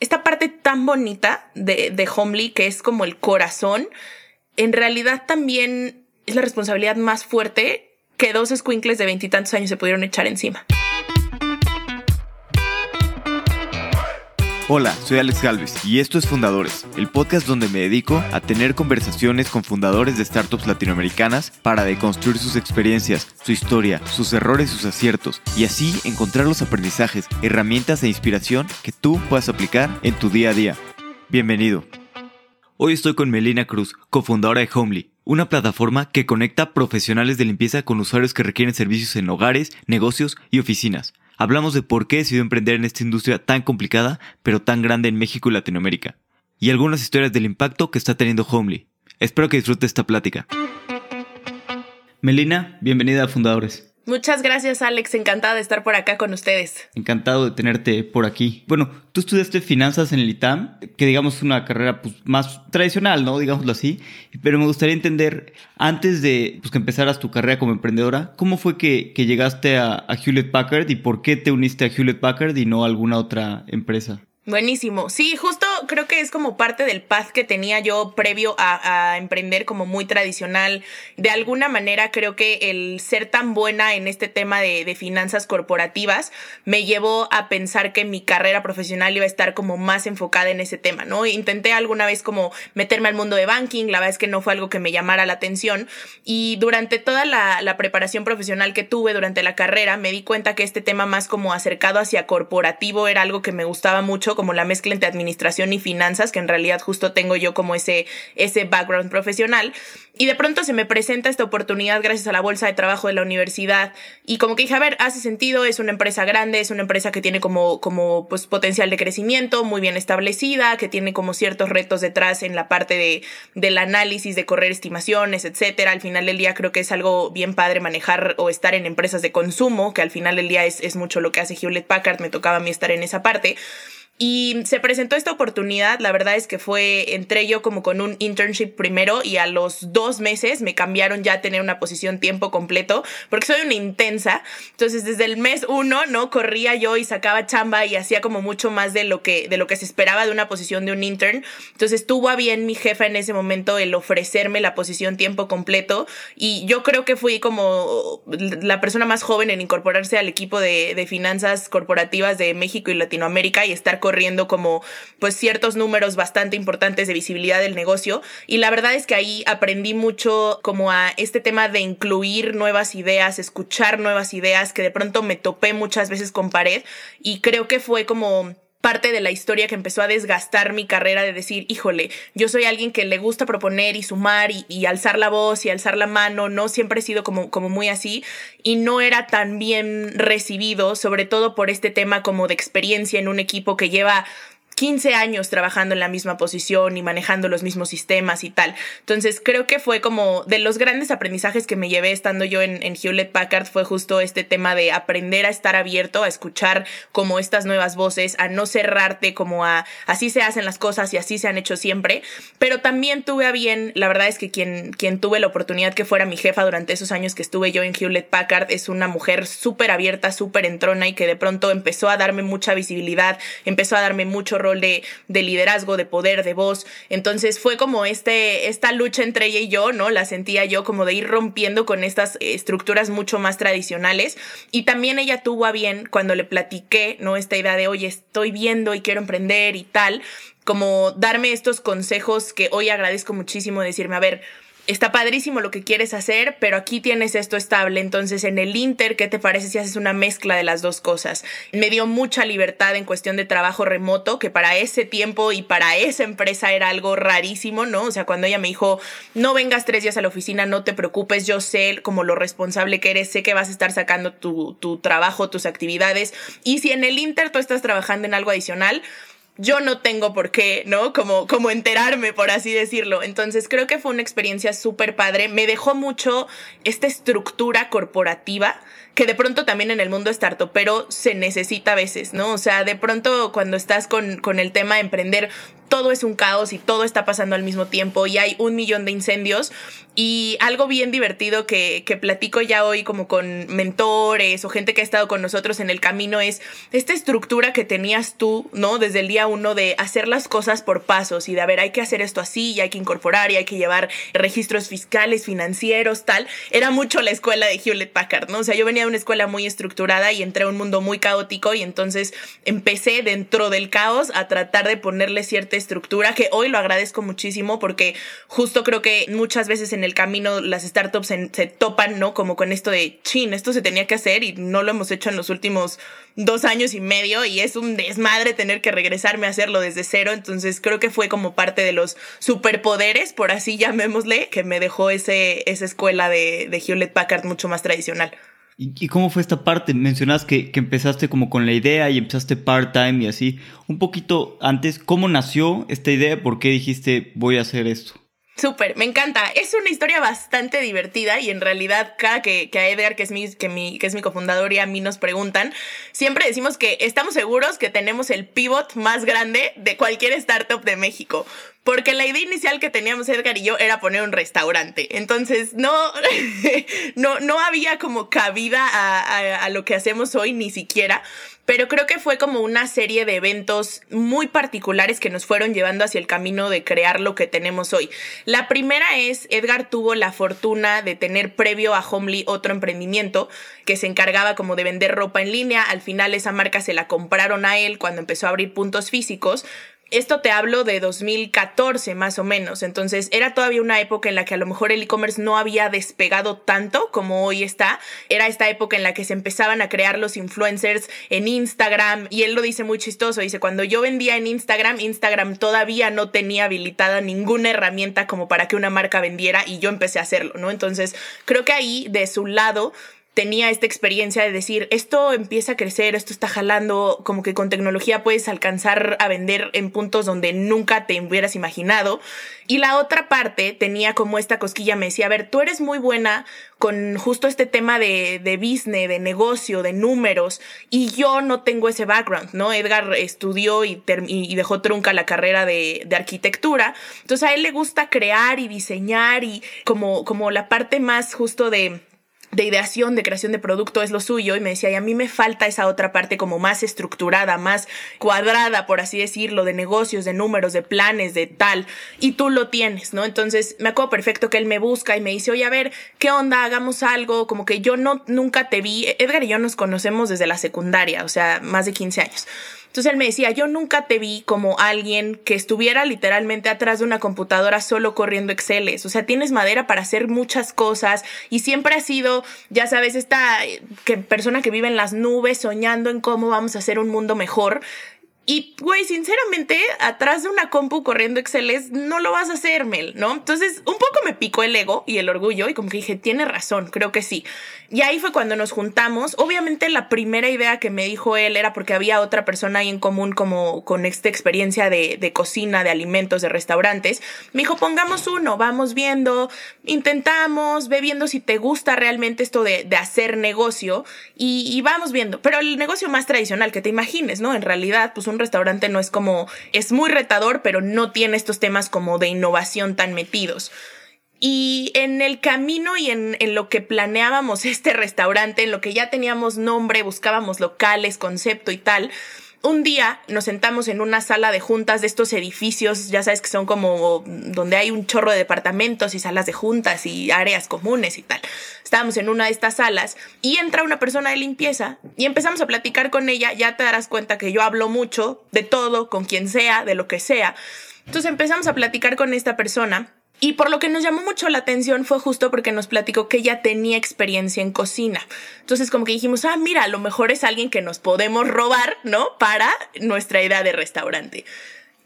esta parte tan bonita de, de Homely, que es como el corazón, en realidad también es la responsabilidad más fuerte que dos squinkles de veintitantos años se pudieron echar encima. Hola, soy Alex Galvez y esto es Fundadores, el podcast donde me dedico a tener conversaciones con fundadores de startups latinoamericanas para deconstruir sus experiencias, su historia, sus errores, sus aciertos y así encontrar los aprendizajes, herramientas e inspiración que tú puedas aplicar en tu día a día. Bienvenido. Hoy estoy con Melina Cruz, cofundadora de Homely, una plataforma que conecta profesionales de limpieza con usuarios que requieren servicios en hogares, negocios y oficinas. Hablamos de por qué decidió emprender en esta industria tan complicada, pero tan grande en México y Latinoamérica. Y algunas historias del impacto que está teniendo Homely. Espero que disfrute esta plática. Melina, bienvenida a Fundadores. Muchas gracias, Alex. Encantada de estar por acá con ustedes. Encantado de tenerte por aquí. Bueno, tú estudiaste finanzas en el ITAM, que digamos es una carrera pues, más tradicional, ¿no? Digámoslo así. Pero me gustaría entender, antes de pues, que empezaras tu carrera como emprendedora, ¿cómo fue que, llegaste a, a Hewlett Packard y por qué te uniste a Hewlett Packard y no a alguna otra empresa? Buenísimo. Sí, justo creo que es como parte del path que tenía yo previo a, emprender como muy tradicional. De alguna manera creo que el ser tan buena en este tema de, de, finanzas corporativas me llevó a pensar que mi carrera profesional iba a estar como más enfocada en ese tema, ¿no? Intenté alguna vez como meterme al mundo de banking, la verdad es que no fue algo que me llamara la atención y durante toda la, la preparación profesional que tuve durante la carrera me di cuenta que este tema más como acercado hacia corporativo era algo que me gustaba mucho como la mezcla entre administración y finanzas, que en realidad justo tengo yo como ese, ese background profesional. Y de pronto se me presenta esta oportunidad gracias a la bolsa de trabajo de la universidad y como que dije, a ver, hace sentido, es una empresa grande, es una empresa que tiene como, como pues, potencial de crecimiento, muy bien establecida, que tiene como ciertos retos detrás en la parte de, del análisis, de correr estimaciones, etcétera. Al final del día creo que es algo bien padre manejar o estar en empresas de consumo, que al final del día es, es mucho lo que hace Hewlett Packard, me tocaba a mí estar en esa parte. Y se presentó esta oportunidad, la verdad es que fue, entré yo como con un internship primero y a los dos meses me cambiaron ya a tener una posición tiempo completo, porque soy una intensa. Entonces desde el mes uno, ¿no? Corría yo y sacaba chamba y hacía como mucho más de lo que, de lo que se esperaba de una posición de un intern. Entonces tuvo a bien mi jefa en ese momento el ofrecerme la posición tiempo completo y yo creo que fui como la persona más joven en incorporarse al equipo de, de finanzas corporativas de México y Latinoamérica y estar corriendo como pues ciertos números bastante importantes de visibilidad del negocio. Y la verdad es que ahí aprendí mucho como a este tema de incluir nuevas ideas, escuchar nuevas ideas que de pronto me topé muchas veces con pared. Y creo que fue como parte de la historia que empezó a desgastar mi carrera de decir, híjole, yo soy alguien que le gusta proponer y sumar y, alzar la voz y alzar la mano, no siempre he sido como, como muy así y no era tan bien recibido, sobre todo por este tema como de experiencia en un equipo que lleva 15 años trabajando en la misma posición y manejando los mismos sistemas y tal. Entonces creo que fue como de los grandes aprendizajes que me llevé estando yo en, Hewlett Packard fue justo este tema de aprender a estar abierto, a escuchar como estas nuevas voces, a no cerrarte como a así se hacen las cosas y así se han hecho siempre. Pero también tuve a bien, la verdad es que quien, quien tuve la oportunidad que fuera mi jefa durante esos años que estuve yo en Hewlett Packard es una mujer súper abierta, súper entrona y que de pronto empezó a darme mucha visibilidad, empezó a darme mucho de, liderazgo, de poder, de voz. Entonces fue como este, esta lucha entre ella y yo, ¿no? La sentía yo como de ir rompiendo con estas estructuras mucho más tradicionales. Y también ella tuvo a bien cuando le platiqué, ¿no? Esta idea de, oye, estoy viendo y quiero emprender y tal, como darme estos consejos que hoy agradezco muchísimo, decirme, a ver, está padrísimo lo que quieres hacer, pero aquí tienes esto estable. Entonces, en el Inter, ¿qué te parece si haces una mezcla de las dos cosas? Me dio mucha libertad en cuestión de trabajo remoto, que para ese tiempo y para esa empresa era algo rarísimo, ¿no? O sea, cuando ella me dijo, no vengas tres días a la oficina, no te preocupes, yo sé como lo responsable que eres, sé que vas a estar sacando tu, tu trabajo, tus actividades. Y si en el Inter tú estás trabajando en algo adicional, yo no tengo por qué, ¿no? Como, como enterarme, por así decirlo. Entonces creo que fue una experiencia súper padre. Me dejó mucho esta estructura corporativa que de pronto también en el mundo startup, pero se necesita a veces, ¿no? O sea, de pronto cuando estás con, con el tema de emprender, todo es un caos y todo está pasando al mismo tiempo y hay un millón de incendios. Y algo bien divertido que, que platico ya hoy como con mentores o gente que ha estado con nosotros en el camino es esta estructura que tenías tú, ¿no? Desde el día uno de hacer las cosas por pasos y de, a ver, hay que hacer esto así y hay que incorporar y hay que llevar registros fiscales, financieros, tal. Era mucho la escuela de Hewlett Packard, ¿no? O sea, yo venía una escuela muy estructurada y entré a un mundo muy caótico y entonces empecé dentro del caos a tratar de ponerle cierta estructura que hoy lo agradezco muchísimo porque justo creo que muchas veces en el camino las startups se, topan, ¿no? Como con esto de, chin, esto se tenía que hacer y no lo hemos hecho en los últimos dos años y medio y es un desmadre tener que regresarme a hacerlo desde cero. Entonces creo que fue como parte de los superpoderes, por así llamémosle, que me dejó ese, esa escuela de, de Hewlett Packard mucho más tradicional. ¿Y, cómo fue esta parte? Mencionas que, que, empezaste como con la idea y empezaste part-time y así. Un poquito antes, ¿cómo nació esta idea? ¿Por qué dijiste voy a hacer esto? Súper, me encanta. Es una historia bastante divertida y en realidad cada que, que a Edgar, que es, mi, que, mi, que es mi cofundador, y a mí nos preguntan, siempre decimos que estamos seguros que tenemos el pivot más grande de cualquier startup de México. Porque la idea inicial que teníamos Edgar y yo era poner un restaurante. Entonces no, no, no había como cabida a, a, a lo que hacemos hoy ni siquiera pero creo que fue como una serie de eventos muy particulares que nos fueron llevando hacia el camino de crear lo que tenemos hoy. La primera es, Edgar tuvo la fortuna de tener previo a Homely otro emprendimiento que se encargaba como de vender ropa en línea, al final esa marca se la compraron a él cuando empezó a abrir puntos físicos, esto te hablo de 2014 más o menos, entonces era todavía una época en la que a lo mejor el e-commerce no había despegado tanto como hoy está. Era esta época en la que se empezaban a crear los influencers en Instagram y él lo dice muy chistoso, dice, cuando yo vendía en Instagram, Instagram todavía no tenía habilitada ninguna herramienta como para que una marca vendiera y yo empecé a hacerlo, ¿no? Entonces creo que ahí de su lado tenía esta experiencia de decir, esto empieza a crecer, esto está jalando, como que con tecnología puedes alcanzar a vender en puntos donde nunca te hubieras imaginado. Y la otra parte tenía como esta cosquilla, me decía, a ver, tú eres muy buena con justo este tema de, de business, de negocio, de números, y yo no tengo ese background, ¿no? Edgar estudió y, y dejó trunca la carrera de, de, arquitectura, entonces a él le gusta crear y diseñar y como, como la parte más justo de de ideación, de creación de producto es lo suyo y me decía, y a mí me falta esa otra parte como más estructurada, más cuadrada, por así decirlo, de negocios, de números, de planes, de tal, y tú lo tienes, ¿no? Entonces me acuerdo perfecto que él me busca y me dice, oye, a ver, ¿qué onda? Hagamos algo, como que yo no, nunca te vi, Edgar y yo nos conocemos desde la secundaria, o sea, más de 15 años. Entonces él me decía, yo nunca te vi como alguien que estuviera literalmente atrás de una computadora solo corriendo Exceles. O sea, tienes madera para hacer muchas cosas y siempre has sido, ya sabes, esta eh, que persona que vive en las nubes soñando en cómo vamos a hacer un mundo mejor. Y, güey, sinceramente, atrás de una compu corriendo Excel no lo vas a hacer, Mel, ¿no? Entonces, un poco me picó el ego y el orgullo y como que dije, tiene razón, creo que sí. Y ahí fue cuando nos juntamos. Obviamente, la primera idea que me dijo él era porque había otra persona ahí en común como con esta experiencia de, de cocina, de alimentos, de restaurantes. Me dijo, pongamos uno, vamos viendo, intentamos, ve viendo si te gusta realmente esto de, de hacer negocio y, y vamos viendo. Pero el negocio más tradicional que te imagines, ¿no? En realidad, pues un restaurante no es como, es muy retador, pero no tiene estos temas como de innovación tan metidos. Y en el camino y en, en, lo que planeábamos este restaurante, en lo que ya teníamos nombre, buscábamos locales, concepto y tal, un día nos sentamos en una sala de juntas de estos edificios, ya sabes que son como donde hay un chorro de departamentos y salas de juntas y áreas comunes y tal. Estábamos en una de estas salas y entra una persona de limpieza y empezamos a platicar con ella. Ya te darás cuenta que yo hablo mucho de todo, con quien sea, de lo que sea. Entonces empezamos a platicar con esta persona y por lo que nos llamó mucho la atención fue justo porque nos platicó que ella tenía experiencia en cocina. Entonces como que dijimos, ah, mira, a lo mejor es alguien que nos podemos robar, ¿no? Para nuestra idea de restaurante.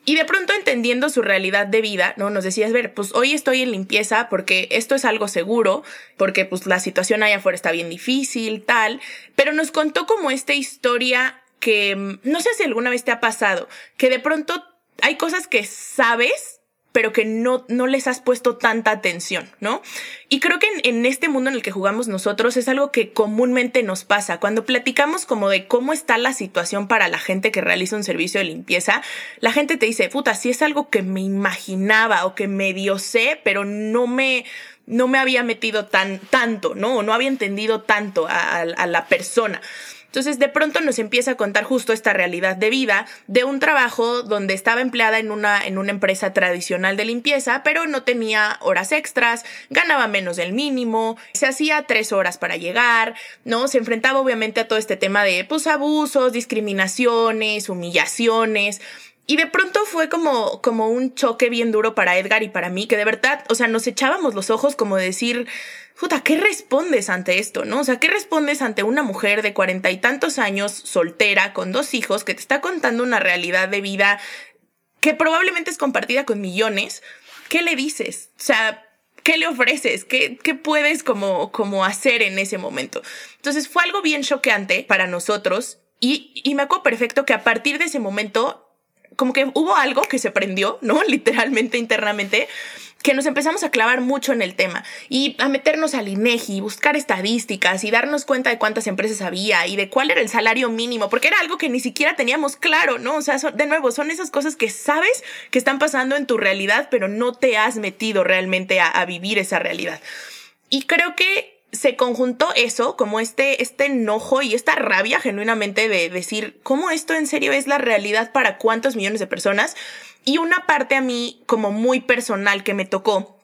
Y de pronto entendiendo su realidad de vida, ¿no? Nos decías, ver, pues hoy estoy en limpieza porque esto es algo seguro, porque pues la situación allá afuera está bien difícil, tal, pero nos contó como esta historia que mm, no sé si alguna vez te ha pasado, que de pronto hay cosas que sabes pero que no, no les has puesto tanta atención, ¿no? Y creo que en, en, este mundo en el que jugamos nosotros es algo que comúnmente nos pasa. Cuando platicamos como de cómo está la situación para la gente que realiza un servicio de limpieza, la gente te dice, puta, si es algo que me imaginaba o que medio sé, pero no me, no me había metido tan, tanto, ¿no? No había entendido tanto a, a la persona. Entonces de pronto nos empieza a contar justo esta realidad de vida de un trabajo donde estaba empleada en una, en una empresa tradicional de limpieza, pero no tenía horas extras, ganaba menos del mínimo, se hacía tres horas para llegar, ¿no? Se enfrentaba obviamente a todo este tema de pues abusos, discriminaciones, humillaciones. Y de pronto fue como, como un choque bien duro para Edgar y para mí, que de verdad, o sea, nos echábamos los ojos como decir, puta, ¿qué respondes ante esto, no? O sea, ¿qué respondes ante una mujer de cuarenta y tantos años, soltera, con dos hijos, que te está contando una realidad de vida que probablemente es compartida con millones? ¿Qué le dices? O sea, ¿qué le ofreces? ¿Qué, qué puedes como, como hacer en ese momento? Entonces fue algo bien choqueante para nosotros y, y me acuerdo perfecto que a partir de ese momento como que hubo algo que se prendió, ¿no? Literalmente internamente, que nos empezamos a clavar mucho en el tema y a meternos al INEGI, buscar estadísticas y darnos cuenta de cuántas empresas había y de cuál era el salario mínimo, porque era algo que ni siquiera teníamos claro, ¿no? O sea, de nuevo, son esas cosas que sabes que están pasando en tu realidad, pero no te has metido realmente a, a vivir esa realidad. Y creo que se conjuntó eso, como este, este enojo y esta rabia genuinamente de decir, ¿cómo esto en serio es la realidad para cuántos millones de personas? Y una parte a mí como muy personal que me tocó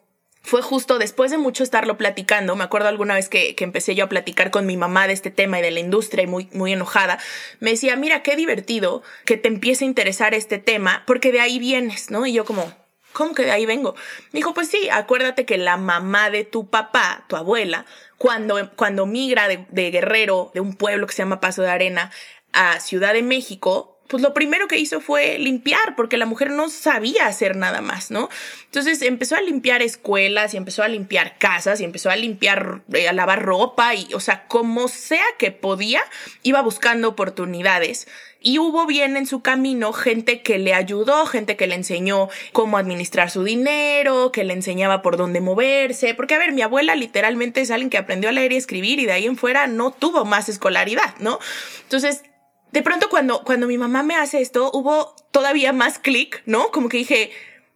fue justo después de mucho estarlo platicando. Me acuerdo alguna vez que, que, empecé yo a platicar con mi mamá de este tema y de la industria y muy, muy enojada. Me decía, mira, qué divertido que te empiece a interesar este tema porque de ahí vienes, ¿no? Y yo como, ¿cómo que de ahí vengo? Me dijo, pues sí, acuérdate que la mamá de tu papá, tu abuela, cuando, cuando migra de, de Guerrero, de un pueblo que se llama Paso de Arena, a Ciudad de México, pues lo primero que hizo fue limpiar, porque la mujer no sabía hacer nada más, ¿no? Entonces empezó a limpiar escuelas y empezó a limpiar casas y empezó a limpiar, eh, a lavar ropa y, o sea, como sea que podía, iba buscando oportunidades. Y hubo bien en su camino gente que le ayudó, gente que le enseñó cómo administrar su dinero, que le enseñaba por dónde moverse. Porque, a ver, mi abuela literalmente es alguien que aprendió a leer y escribir y de ahí en fuera no tuvo más escolaridad, ¿no? Entonces, de pronto cuando, cuando mi mamá me hace esto, hubo todavía más clic, ¿no? Como que dije,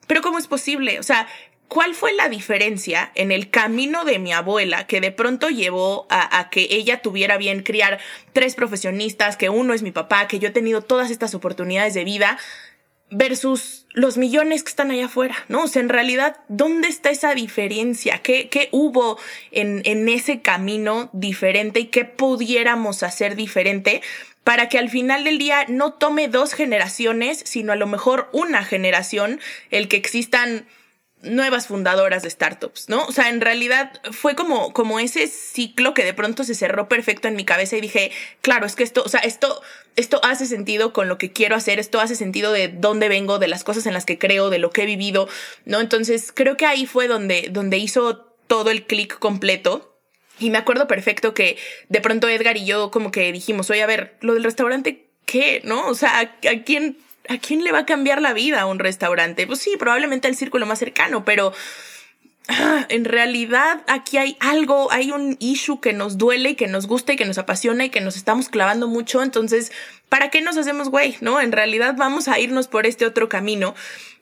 pero ¿cómo es posible? O sea, ¿cuál fue la diferencia en el camino de mi abuela que de pronto llevó a, a, que ella tuviera bien criar tres profesionistas, que uno es mi papá, que yo he tenido todas estas oportunidades de vida? versus los millones que están allá afuera, ¿no? O sea, en realidad, ¿dónde está esa diferencia? ¿Qué, qué hubo en, en ese camino diferente y qué pudiéramos hacer diferente para que al final del día no tome dos generaciones, sino a lo mejor una generación el que existan nuevas fundadoras de startups, ¿no? O sea, en realidad fue como, como ese ciclo que de pronto se cerró perfecto en mi cabeza y dije, claro, es que esto, o sea, esto, esto hace sentido con lo que quiero hacer, esto hace sentido de dónde vengo, de las cosas en las que creo, de lo que he vivido, ¿no? Entonces, creo que ahí fue donde, donde hizo todo el clic completo y me acuerdo perfecto que de pronto Edgar y yo como que dijimos, oye, a ver, lo del restaurante, ¿qué? ¿No? O sea, ¿a, quién, ¿a quién le va a cambiar la vida a un restaurante? Pues sí, probablemente al círculo más cercano, pero ah, en realidad aquí hay algo, hay un issue que nos duele y que nos gusta y que nos apasiona y que nos estamos clavando mucho. Entonces, ¿para qué nos hacemos güey? ¿No? En realidad vamos a irnos por este otro camino.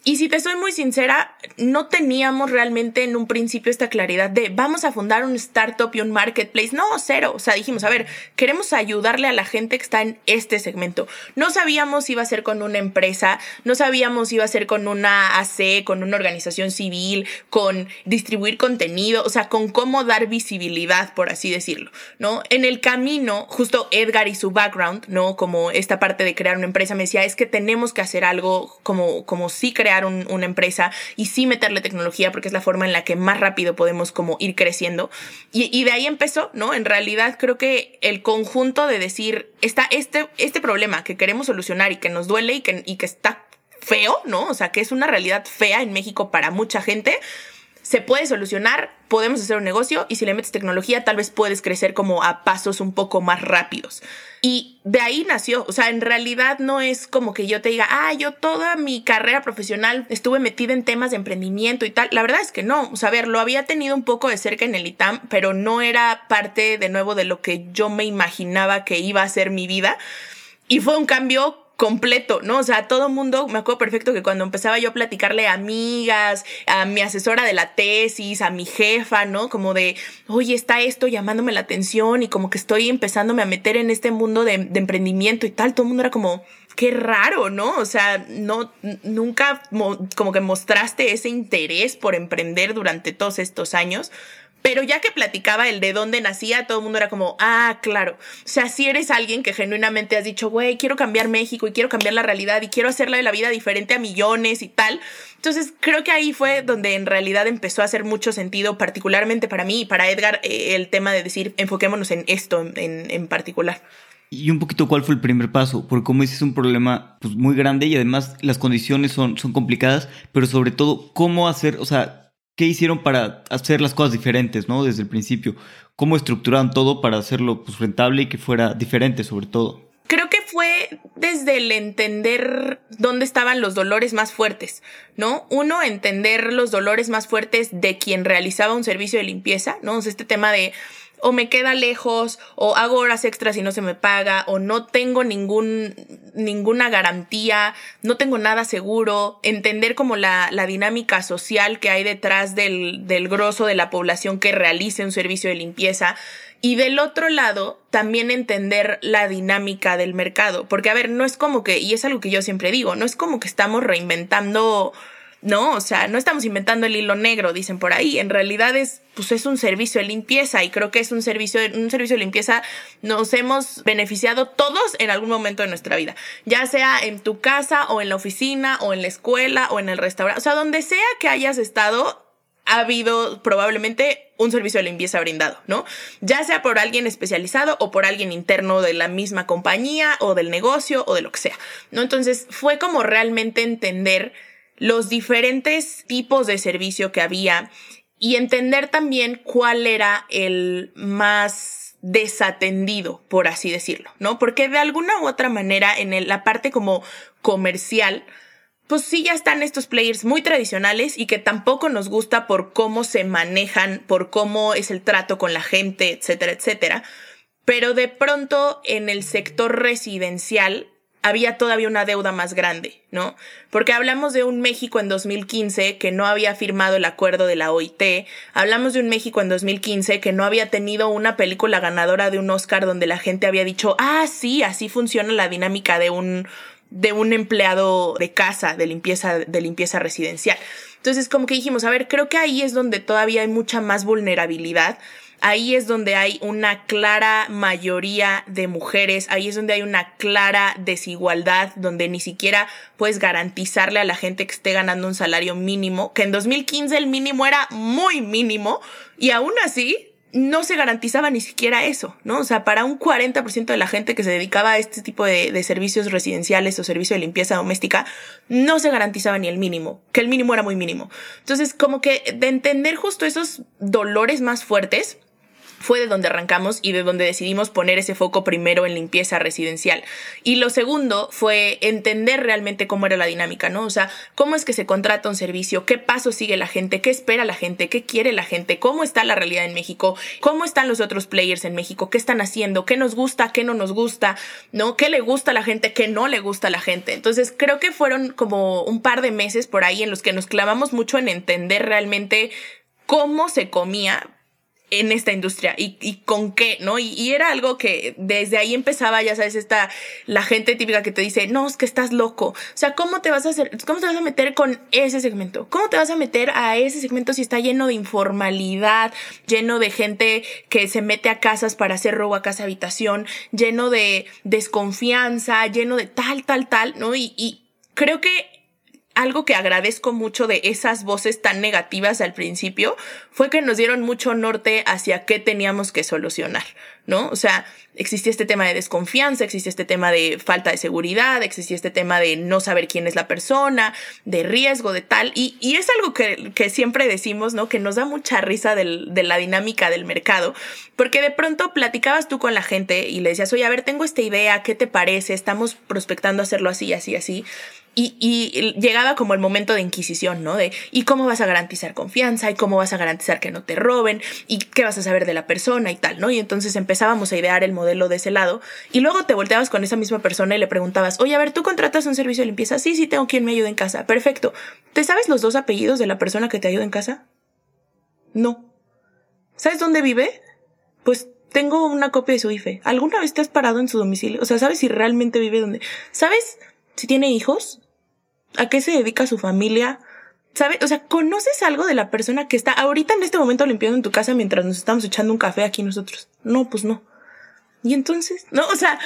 Y si te soy muy sincera, no teníamos realmente en un principio esta claridad de vamos a fundar un startup y un marketplace. No, cero. O sea, dijimos, a ver, queremos ayudarle a la gente que está en este segmento. No sabíamos si iba a ser con una empresa, no sabíamos si iba a ser con una AC, con una organización civil, con distribuir contenido, o sea, con cómo dar visibilidad, por así decirlo, ¿no? En el camino, justo Edgar y su background, ¿no? Como esta parte de crear una empresa, me decía, es que tenemos que hacer algo como, como sí crear crear una empresa y sí meterle tecnología porque es la forma en la que más rápido podemos como ir creciendo. Y, y de ahí empezó, ¿no? En realidad creo que el conjunto de decir, está este, este problema que queremos solucionar y que nos duele y que, y que está feo, ¿no? O sea, que es una realidad fea en México para mucha gente se puede solucionar, podemos hacer un negocio y si le metes tecnología tal vez puedes crecer como a pasos un poco más rápidos. Y de ahí nació, o sea, en realidad no es como que yo te diga, ah, yo toda mi carrera profesional estuve metida en temas de emprendimiento y tal. La verdad es que no, o sea, a ver, lo había tenido un poco de cerca en el ITAM, pero no era parte de nuevo de lo que yo me imaginaba que iba a ser mi vida. Y fue un cambio completo, ¿no? O sea, todo mundo, me acuerdo perfecto que cuando empezaba yo a platicarle a amigas, a mi asesora de la tesis, a mi jefa, ¿no? Como de, oye, está esto llamándome la atención y como que estoy empezándome a meter en este mundo de, de emprendimiento y tal, todo el mundo era como, qué raro, ¿no? O sea, no, nunca como que mostraste ese interés por emprender durante todos estos años. Pero ya que platicaba el de dónde nacía, todo el mundo era como, ah, claro. O sea, si eres alguien que genuinamente has dicho, güey, quiero cambiar México y quiero cambiar la realidad y quiero hacerla de la vida diferente a millones y tal. Entonces, creo que ahí fue donde en realidad empezó a hacer mucho sentido, particularmente para mí y para Edgar, eh, el tema de decir, enfoquémonos en esto en, en particular. Y un poquito cuál fue el primer paso, porque como dices es un problema pues, muy grande y además las condiciones son, son complicadas, pero sobre todo cómo hacer, o sea, qué hicieron para hacer las cosas diferentes, ¿no? Desde el principio. ¿Cómo estructuraron todo para hacerlo pues, rentable y que fuera diferente sobre todo? Creo que fue desde el entender dónde estaban los dolores más fuertes, ¿no? Uno, entender los dolores más fuertes de quien realizaba un servicio de limpieza, ¿no? O sea, este tema de o me queda lejos, o hago horas extras y no se me paga, o no tengo ningún, ninguna garantía, no tengo nada seguro, entender como la, la dinámica social que hay detrás del, del grosso de la población que realice un servicio de limpieza. Y del otro lado, también entender la dinámica del mercado. Porque, a ver, no es como que, y es algo que yo siempre digo, no es como que estamos reinventando no, o sea, no estamos inventando el hilo negro, dicen por ahí. En realidad es, pues es un servicio de limpieza y creo que es un servicio, un servicio de limpieza nos hemos beneficiado todos en algún momento de nuestra vida, ya sea en tu casa o en la oficina o en la escuela o en el restaurante, o sea, donde sea que hayas estado, ha habido probablemente un servicio de limpieza brindado, ¿no? Ya sea por alguien especializado o por alguien interno de la misma compañía o del negocio o de lo que sea, ¿no? Entonces fue como realmente entender los diferentes tipos de servicio que había y entender también cuál era el más desatendido, por así decirlo, ¿no? Porque de alguna u otra manera en la parte como comercial, pues sí ya están estos players muy tradicionales y que tampoco nos gusta por cómo se manejan, por cómo es el trato con la gente, etcétera, etcétera. Pero de pronto en el sector residencial había todavía una deuda más grande, ¿no? Porque hablamos de un México en 2015 que no había firmado el acuerdo de la OIT, hablamos de un México en 2015 que no había tenido una película ganadora de un Oscar donde la gente había dicho, ah, sí, así funciona la dinámica de un, de un empleado de casa, de limpieza, de limpieza residencial. Entonces, como que dijimos, a ver, creo que ahí es donde todavía hay mucha más vulnerabilidad ahí es donde hay una clara mayoría de mujeres, ahí es donde hay una clara desigualdad, donde ni siquiera puedes garantizarle a la gente que esté ganando un salario mínimo, que en 2015 el mínimo era muy mínimo y aún así no se garantizaba ni siquiera eso, ¿no? O sea, para un 40% de la gente que se dedicaba a este tipo de, servicios residenciales o servicio de limpieza doméstica, no se garantizaba ni el mínimo, que el mínimo era muy mínimo. Entonces, como que de entender justo esos dolores más fuertes, fue de donde arrancamos y de donde decidimos poner ese foco primero en limpieza residencial. Y lo segundo fue entender realmente cómo era la dinámica, ¿no? O sea, cómo es que se contrata un servicio, qué paso sigue la gente, qué espera la gente, qué quiere la gente, cómo está la realidad en México, cómo están los otros players en México, qué están haciendo, qué nos gusta, qué no nos gusta, ¿no? ¿Qué le gusta a la gente, qué no le gusta a la gente? Entonces, creo que fueron como un par de meses por ahí en los que nos clavamos mucho en entender realmente cómo se comía en esta industria y, y con qué, ¿no? Y, era algo que desde ahí empezaba, ya sabes, esta, la gente típica que te dice, no, es que estás loco. O sea, ¿cómo te vas a hacer, cómo te vas a meter con ese segmento? ¿Cómo te vas a meter a ese segmento si está lleno de informalidad, lleno de gente que se mete a casas para hacer robo a casa habitación, lleno de desconfianza, lleno de tal, tal, tal, ¿no? Y, y creo que algo que agradezco mucho de esas voces tan negativas al principio fue que nos dieron mucho norte hacia qué teníamos que solucionar, ¿no? O sea, existía este tema de desconfianza, existía este tema de falta de seguridad, existía este tema de no saber quién es la persona, de riesgo, de tal, y, y es algo que, que, siempre decimos, ¿no? Que nos da mucha risa del, de la dinámica del mercado, porque de pronto platicabas tú con la gente y le decías, oye, a ver, tengo esta idea, ¿qué te parece? Estamos prospectando hacerlo así, así, así. Y, y, llegaba como el momento de inquisición, ¿no? De, ¿y cómo vas a garantizar confianza? ¿Y cómo vas a garantizar que no te roben? ¿Y qué vas a saber de la persona y tal, ¿no? Y entonces empezábamos a idear el modelo de ese lado. Y luego te volteabas con esa misma persona y le preguntabas, oye, a ver, ¿tú contratas un servicio de limpieza? Sí, sí, tengo quien me ayude en casa. Perfecto. ¿Te sabes los dos apellidos de la persona que te ayuda en casa? No. ¿Sabes dónde vive? Pues tengo una copia de su IFE. ¿Alguna vez te has parado en su domicilio? O sea, ¿sabes si realmente vive donde? ¿Sabes si tiene hijos? ¿A qué se dedica su familia? ¿Sabes? O sea, ¿conoces algo de la persona que está ahorita en este momento limpiando en tu casa mientras nos estamos echando un café aquí nosotros? No, pues no. Y entonces, no, o sea,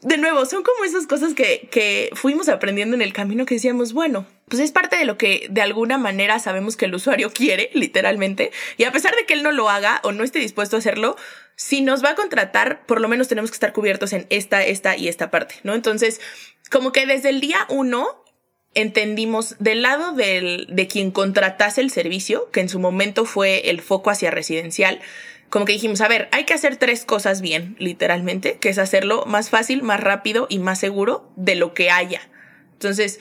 de nuevo, son como esas cosas que, que fuimos aprendiendo en el camino que decíamos, bueno, pues es parte de lo que de alguna manera sabemos que el usuario quiere, literalmente, y a pesar de que él no lo haga o no esté dispuesto a hacerlo, si nos va a contratar, por lo menos tenemos que estar cubiertos en esta, esta y esta parte, ¿no? Entonces, como que desde el día uno entendimos del lado del, de quien contratase el servicio, que en su momento fue el foco hacia residencial, como que dijimos, a ver, hay que hacer tres cosas bien, literalmente, que es hacerlo más fácil, más rápido y más seguro de lo que haya. Entonces,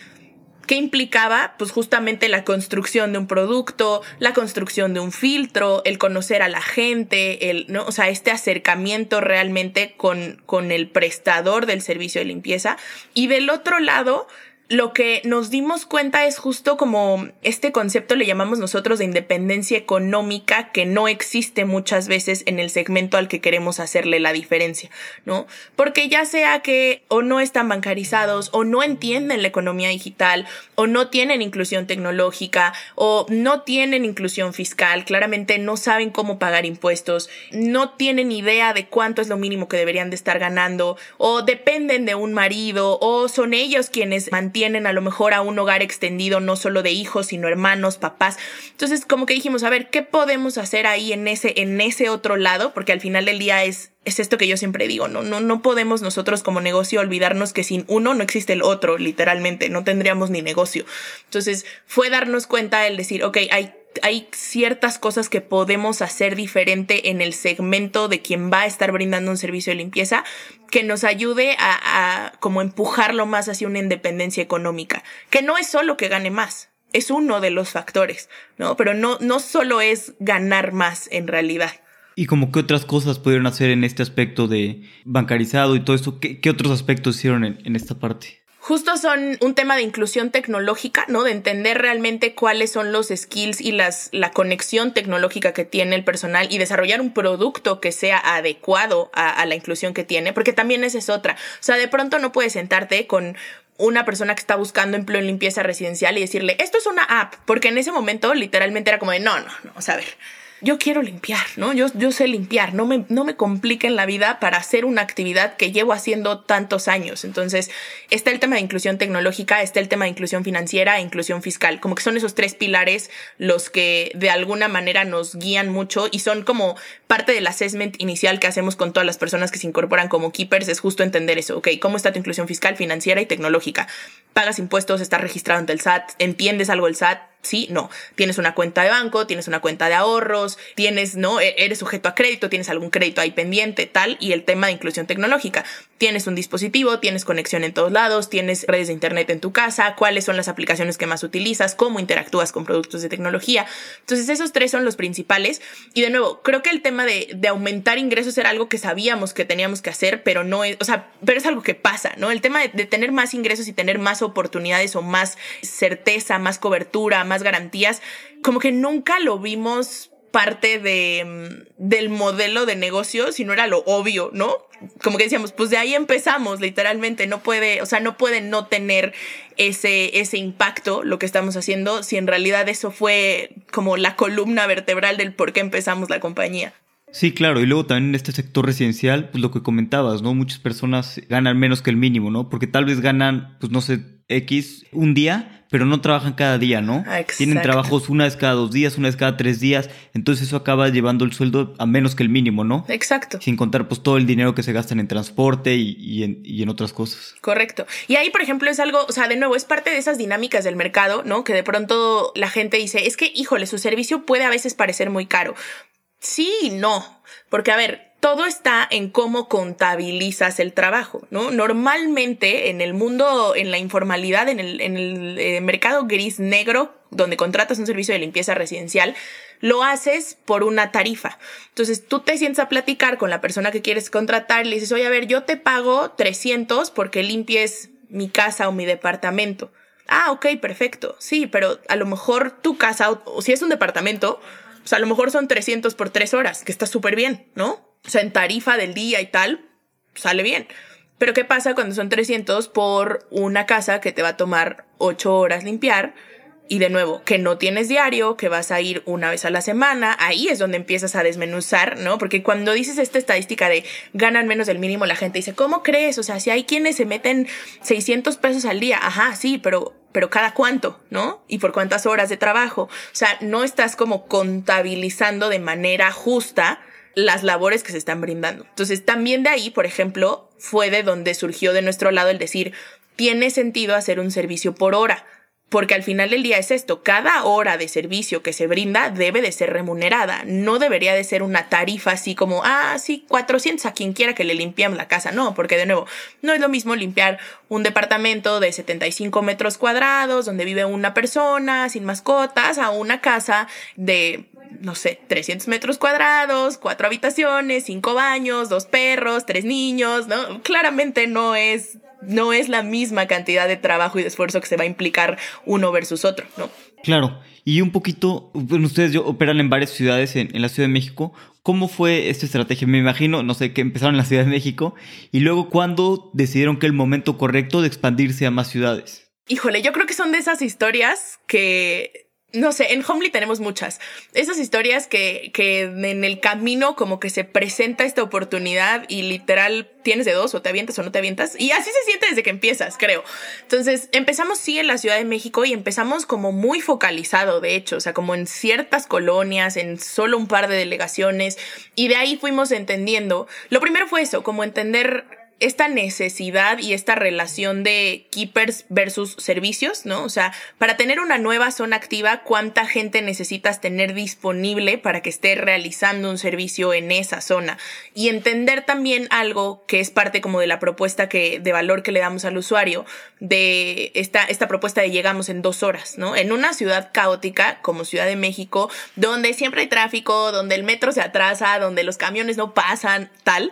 ¿qué implicaba? Pues justamente la construcción de un producto, la construcción de un filtro, el conocer a la gente, el, ¿no? O sea, este acercamiento realmente con, con el prestador del servicio de limpieza. Y del otro lado, lo que nos dimos cuenta es justo como este concepto le llamamos nosotros de independencia económica que no existe muchas veces en el segmento al que queremos hacerle la diferencia, ¿no? Porque ya sea que o no están bancarizados o no entienden la economía digital o no tienen inclusión tecnológica o no tienen inclusión fiscal, claramente no saben cómo pagar impuestos, no tienen idea de cuánto es lo mínimo que deberían de estar ganando o dependen de un marido o son ellos quienes mantienen tienen a lo mejor a un hogar extendido, no solo de hijos, sino hermanos, papás. Entonces, como que dijimos, a ver, ¿qué podemos hacer ahí en ese, en ese otro lado? Porque al final del día es, es esto que yo siempre digo, ¿no? No, no podemos nosotros como negocio olvidarnos que sin uno no existe el otro, literalmente, no tendríamos ni negocio. Entonces, fue darnos cuenta el decir, ok, hay hay ciertas cosas que podemos hacer diferente en el segmento de quien va a estar brindando un servicio de limpieza que nos ayude a, a como empujarlo más hacia una independencia económica, que no es solo que gane más, es uno de los factores, ¿no? Pero no, no solo es ganar más en realidad. ¿Y como qué otras cosas pudieron hacer en este aspecto de bancarizado y todo eso? ¿Qué, qué otros aspectos hicieron en, en esta parte? Justo son un tema de inclusión tecnológica, ¿no? De entender realmente cuáles son los skills y las, la conexión tecnológica que tiene el personal y desarrollar un producto que sea adecuado a, la inclusión que tiene, porque también esa es otra. O sea, de pronto no puedes sentarte con una persona que está buscando empleo en limpieza residencial y decirle, esto es una app, porque en ese momento literalmente era como de, no, no, no, o sea, a ver, yo quiero limpiar, ¿no? Yo, yo sé limpiar, no me, no me compliquen la vida para hacer una actividad que llevo haciendo tantos años. Entonces, está el tema de inclusión tecnológica, está el tema de inclusión financiera e inclusión fiscal. Como que son esos tres pilares los que de alguna manera nos guían mucho y son como parte del assessment inicial que hacemos con todas las personas que se incorporan como keepers, es justo entender eso, ok, ¿cómo está tu inclusión fiscal, financiera y tecnológica? ¿Pagas impuestos, estás registrado ante el SAT, entiendes algo del SAT? Sí, no. Tienes una cuenta de banco, tienes una cuenta de ahorros, tienes, ¿no? E-, eres sujeto a crédito, tienes algún crédito ahí pendiente, tal, y el tema de inclusión tecnológica. Tienes un dispositivo, tienes conexión en todos lados, tienes redes de internet en tu casa, cuáles son las aplicaciones que más utilizas, cómo interactúas con productos de tecnología. Entonces, esos tres son los principales. Y de nuevo, creo que el tema de, de aumentar ingresos era algo que sabíamos que teníamos que hacer, pero no es, o sea, pero es algo que pasa, ¿no? El tema de, de tener más ingresos y tener más oportunidades o más certeza, más cobertura, más garantías, como que nunca lo vimos parte de, mm, del modelo de negocio, si no era lo obvio, ¿no? Como que decíamos, pues de ahí empezamos, literalmente, no puede, o sea, no puede no tener ese, ese impacto lo que estamos haciendo, si en realidad eso fue como la columna vertebral del por qué empezamos la compañía. Sí, claro, y luego también en este sector residencial, pues lo que comentabas, ¿no? Muchas personas ganan menos que el mínimo, ¿no? Porque tal vez ganan, pues no sé, X un día, pero no trabajan cada día, ¿no? Exacto. Tienen trabajos una vez cada dos días, una vez cada tres días, entonces eso acaba llevando el sueldo a menos que el mínimo, ¿no? Exacto. Sin contar pues todo el dinero que se gastan en transporte y, y en, y en otras cosas. Correcto. Y ahí, por ejemplo, es algo, o sea, de nuevo, es parte de esas dinámicas del mercado, ¿no? Que de pronto la gente dice, es que, híjole, su servicio puede a veces parecer muy caro. Sí y no. Porque, a ver, todo está en cómo contabilizas el trabajo, ¿no? Normalmente en el mundo, en la informalidad, en el, en el eh, mercado gris negro, donde contratas un servicio de limpieza residencial, lo haces por una tarifa. Entonces tú te sientes a platicar con la persona que quieres contratar y le dices, oye, a ver, yo te pago 300 porque limpies mi casa o mi departamento. Ah, ok, perfecto. Sí, pero a lo mejor tu casa, o, o si es un departamento, pues a lo mejor son 300 por tres horas, que está súper bien, ¿no? O sea, en tarifa del día y tal, sale bien. Pero ¿qué pasa cuando son 300 por una casa que te va a tomar 8 horas limpiar? Y de nuevo, que no tienes diario, que vas a ir una vez a la semana, ahí es donde empiezas a desmenuzar, ¿no? Porque cuando dices esta estadística de ganan menos del mínimo, la gente dice, ¿cómo crees? O sea, si hay quienes se meten 600 pesos al día, ajá, sí, pero pero cada cuánto, ¿no? Y por cuántas horas de trabajo. O sea, no estás como contabilizando de manera justa las labores que se están brindando. Entonces, también de ahí, por ejemplo, fue de donde surgió de nuestro lado el decir, tiene sentido hacer un servicio por hora. Porque al final del día es esto, cada hora de servicio que se brinda debe de ser remunerada, no debería de ser una tarifa así como, ah, sí, 400 a quien quiera que le limpiamos la casa, no, porque de nuevo, no es lo mismo limpiar un departamento de 75 metros cuadrados donde vive una persona sin mascotas a una casa de no sé, 300 metros cuadrados, cuatro habitaciones, cinco baños, dos perros, tres niños, ¿no? Claramente no es, no es la misma cantidad de trabajo y de esfuerzo que se va a implicar uno versus otro, ¿no? Claro. Y un poquito, ustedes operan en varias ciudades en, en, la Ciudad de México. ¿Cómo fue esta estrategia? Me imagino, no sé, que empezaron en la Ciudad de México y luego cuándo decidieron que el momento correcto de expandirse a más ciudades. Híjole, yo creo que son de esas historias que no sé, en Homely tenemos muchas. Esas historias que, que en el camino como que se presenta esta oportunidad y literal tienes de dos, o te avientas o no te avientas. Y así se siente desde que empiezas, creo. Entonces, empezamos sí en la Ciudad de México y empezamos como muy focalizado, de hecho, o sea, como en ciertas colonias, en solo un par de delegaciones. Y de ahí fuimos entendiendo. Lo primero fue eso, como entender esta necesidad y esta relación de keepers versus servicios, ¿no? O sea, para tener una nueva zona activa, ¿cuánta gente necesitas tener disponible para que esté realizando un servicio en esa zona? Y entender también algo que es parte como de la propuesta que, de valor que le damos al usuario, de esta, esta propuesta de llegamos en dos horas, ¿no? En una ciudad caótica como Ciudad de México, donde siempre hay tráfico, donde el metro se atrasa, donde los camiones no pasan, tal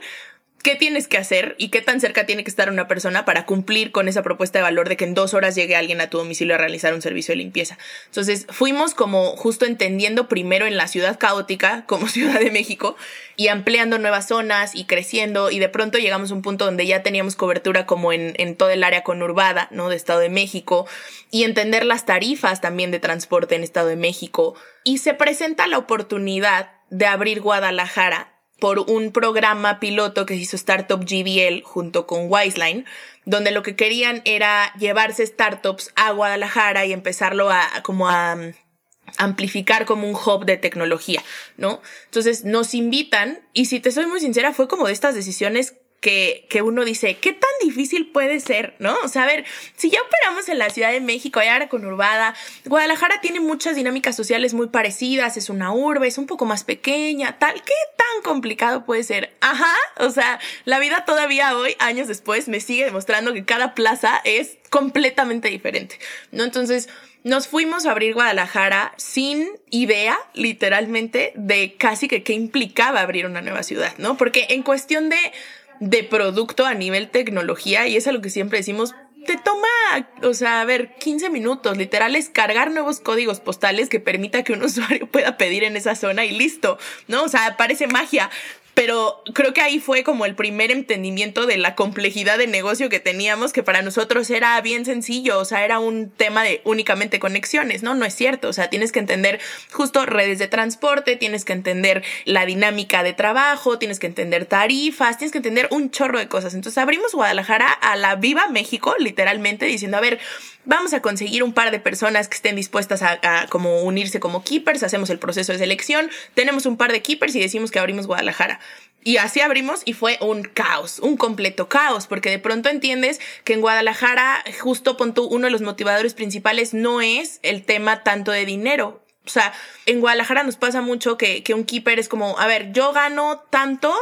qué tienes que hacer y qué tan cerca tiene que estar una persona para cumplir con esa propuesta de valor de que en dos horas llegue alguien a tu domicilio a realizar un servicio de limpieza. Entonces fuimos como justo entendiendo primero en la ciudad caótica como Ciudad de México y ampliando nuevas zonas y creciendo y de pronto llegamos a un punto donde ya teníamos cobertura como en, en todo el área conurbada, ¿no? De Estado de México y entender las tarifas también de transporte en Estado de México y se presenta la oportunidad de abrir Guadalajara por un programa piloto que hizo Startup GDL junto con Wiseline, donde lo que querían era llevarse startups a Guadalajara y empezarlo a como a um, amplificar como un hub de tecnología, ¿no? Entonces nos invitan y si te soy muy sincera fue como de estas decisiones que, que uno dice, ¿qué tan difícil puede ser? ¿No? O sea, a ver, si ya operamos en la Ciudad de México, hay área conurbada, Guadalajara tiene muchas dinámicas sociales muy parecidas, es una urbe, es un poco más pequeña, tal, ¿qué tan complicado puede ser? Ajá, o sea, la vida todavía hoy, años después, me sigue demostrando que cada plaza es completamente diferente, ¿no? Entonces, nos fuimos a abrir Guadalajara sin idea, literalmente, de casi que qué implicaba abrir una nueva ciudad, ¿no? Porque en cuestión de de producto a nivel tecnología y es algo que siempre decimos, te toma, o sea, a ver, 15 minutos, literal, es cargar nuevos códigos postales que permita que un usuario pueda pedir en esa zona y listo, ¿no? O sea, parece magia, pero creo que ahí fue como el primer entendimiento de la complejidad de negocio que teníamos, que para nosotros era bien sencillo, o sea, era un tema de únicamente conexiones, ¿no? No es cierto, o sea, tienes que entender justo redes de transporte, tienes que entender la dinámica de trabajo, tienes que entender tarifas, tienes que entender un chorro de cosas. Entonces abrimos Guadalajara a la viva México, literalmente, diciendo, a ver, vamos a conseguir un par de personas que estén dispuestas a, a, como unirse como keepers, hacemos el proceso de selección, tenemos un par de keepers y decimos que abrimos Guadalajara. Y así abrimos y fue un caos, un completo caos, porque de pronto entiendes que en Guadalajara, justo punto, uno de los motivadores principales no es el tema tanto de dinero. O sea, en Guadalajara nos pasa mucho que, que un keeper es como, a ver, yo gano tanto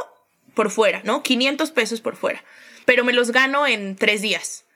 por fuera, ¿no? 500 pesos por fuera, pero me los gano en tres días.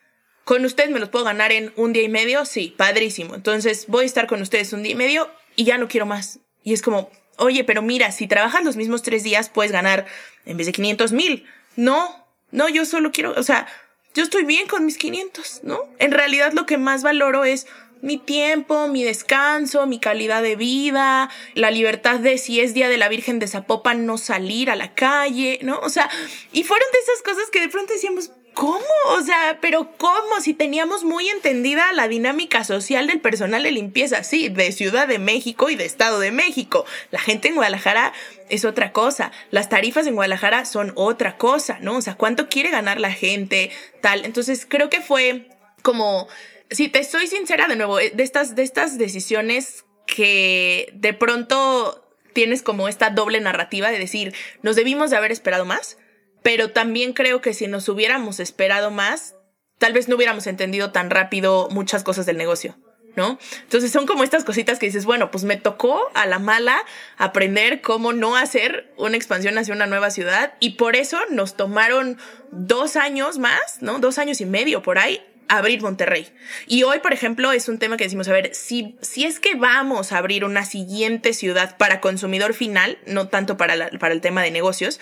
Con ustedes me los puedo ganar en un día y medio, sí, padrísimo. Entonces voy a estar con ustedes un día y medio y ya no quiero más. Y es como, oye, pero mira, si trabajas los mismos tres días, puedes ganar en vez de 500 mil. No, no, yo solo quiero, o sea, yo estoy bien con mis 500, ¿no? En realidad lo que más valoro es mi tiempo, mi descanso, mi calidad de vida, la libertad de si es día de la Virgen de Zapopan no salir a la calle, ¿no? O sea, y fueron de esas cosas que de pronto decíamos, ¿Cómo? O sea, pero ¿cómo? Si teníamos muy entendida la dinámica social del personal de limpieza, sí, de Ciudad de México y de Estado de México. La gente en Guadalajara es otra cosa. Las tarifas en Guadalajara son otra cosa, ¿no? O sea, ¿cuánto quiere ganar la gente? Tal. Entonces, creo que fue como, si te soy sincera de nuevo, de estas, de estas decisiones que de pronto tienes como esta doble narrativa de decir, nos debimos de haber esperado más pero también creo que si nos hubiéramos esperado más, tal vez no hubiéramos entendido tan rápido muchas cosas del negocio. ¿No? Entonces son como estas cositas que dices, bueno, pues me tocó a la mala aprender cómo no hacer una expansión hacia una nueva ciudad y por eso nos tomaron dos años más, ¿no? Dos años y medio por ahí abrir Monterrey. Y hoy, por ejemplo, es un tema que decimos, a ver, si, si es que vamos a abrir una siguiente ciudad para consumidor final, no tanto para, para el tema de negocios,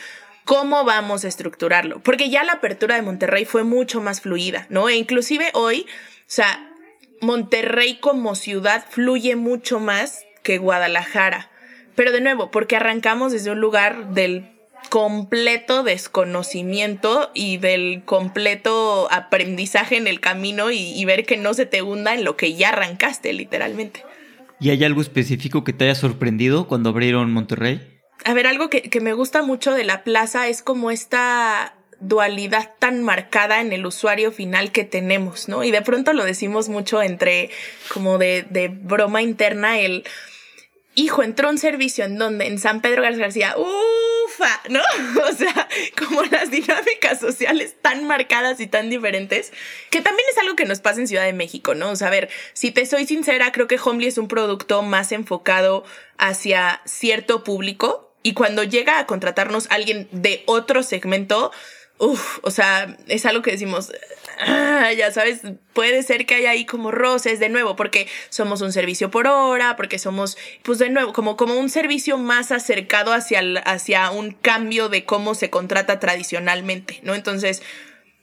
cómo vamos a estructurarlo, porque ya la apertura de Monterrey fue mucho más fluida, ¿no? E inclusive hoy, o sea, Monterrey como ciudad fluye mucho más que Guadalajara. Pero de nuevo, porque arrancamos desde un lugar del completo desconocimiento y del completo aprendizaje en el camino y, y, ver que no se te hunda en lo que ya arrancaste, literalmente. ¿Y hay algo específico que te haya sorprendido cuando abrieron Monterrey? A ver, algo que, que me gusta mucho de la plaza es como esta dualidad tan marcada en el usuario final que tenemos, ¿no? Y de pronto lo decimos mucho entre como de, de broma interna, el hijo entró un servicio en donde en San Pedro García, ufa, ¿no? O sea, como las dinámicas sociales tan marcadas y tan diferentes, que también es algo que nos pasa en Ciudad de México, ¿no? O sea, a ver, si te soy sincera, creo que Homely es un producto más enfocado hacia cierto público, y cuando llega a contratarnos alguien de otro segmento, uff, o sea, es algo que decimos, ah, ya sabes, puede ser que haya ahí como roces de nuevo, porque somos un servicio por hora, porque somos, pues de nuevo, como, como un servicio más acercado hacia, hacia un cambio de cómo se contrata tradicionalmente, ¿no? Entonces,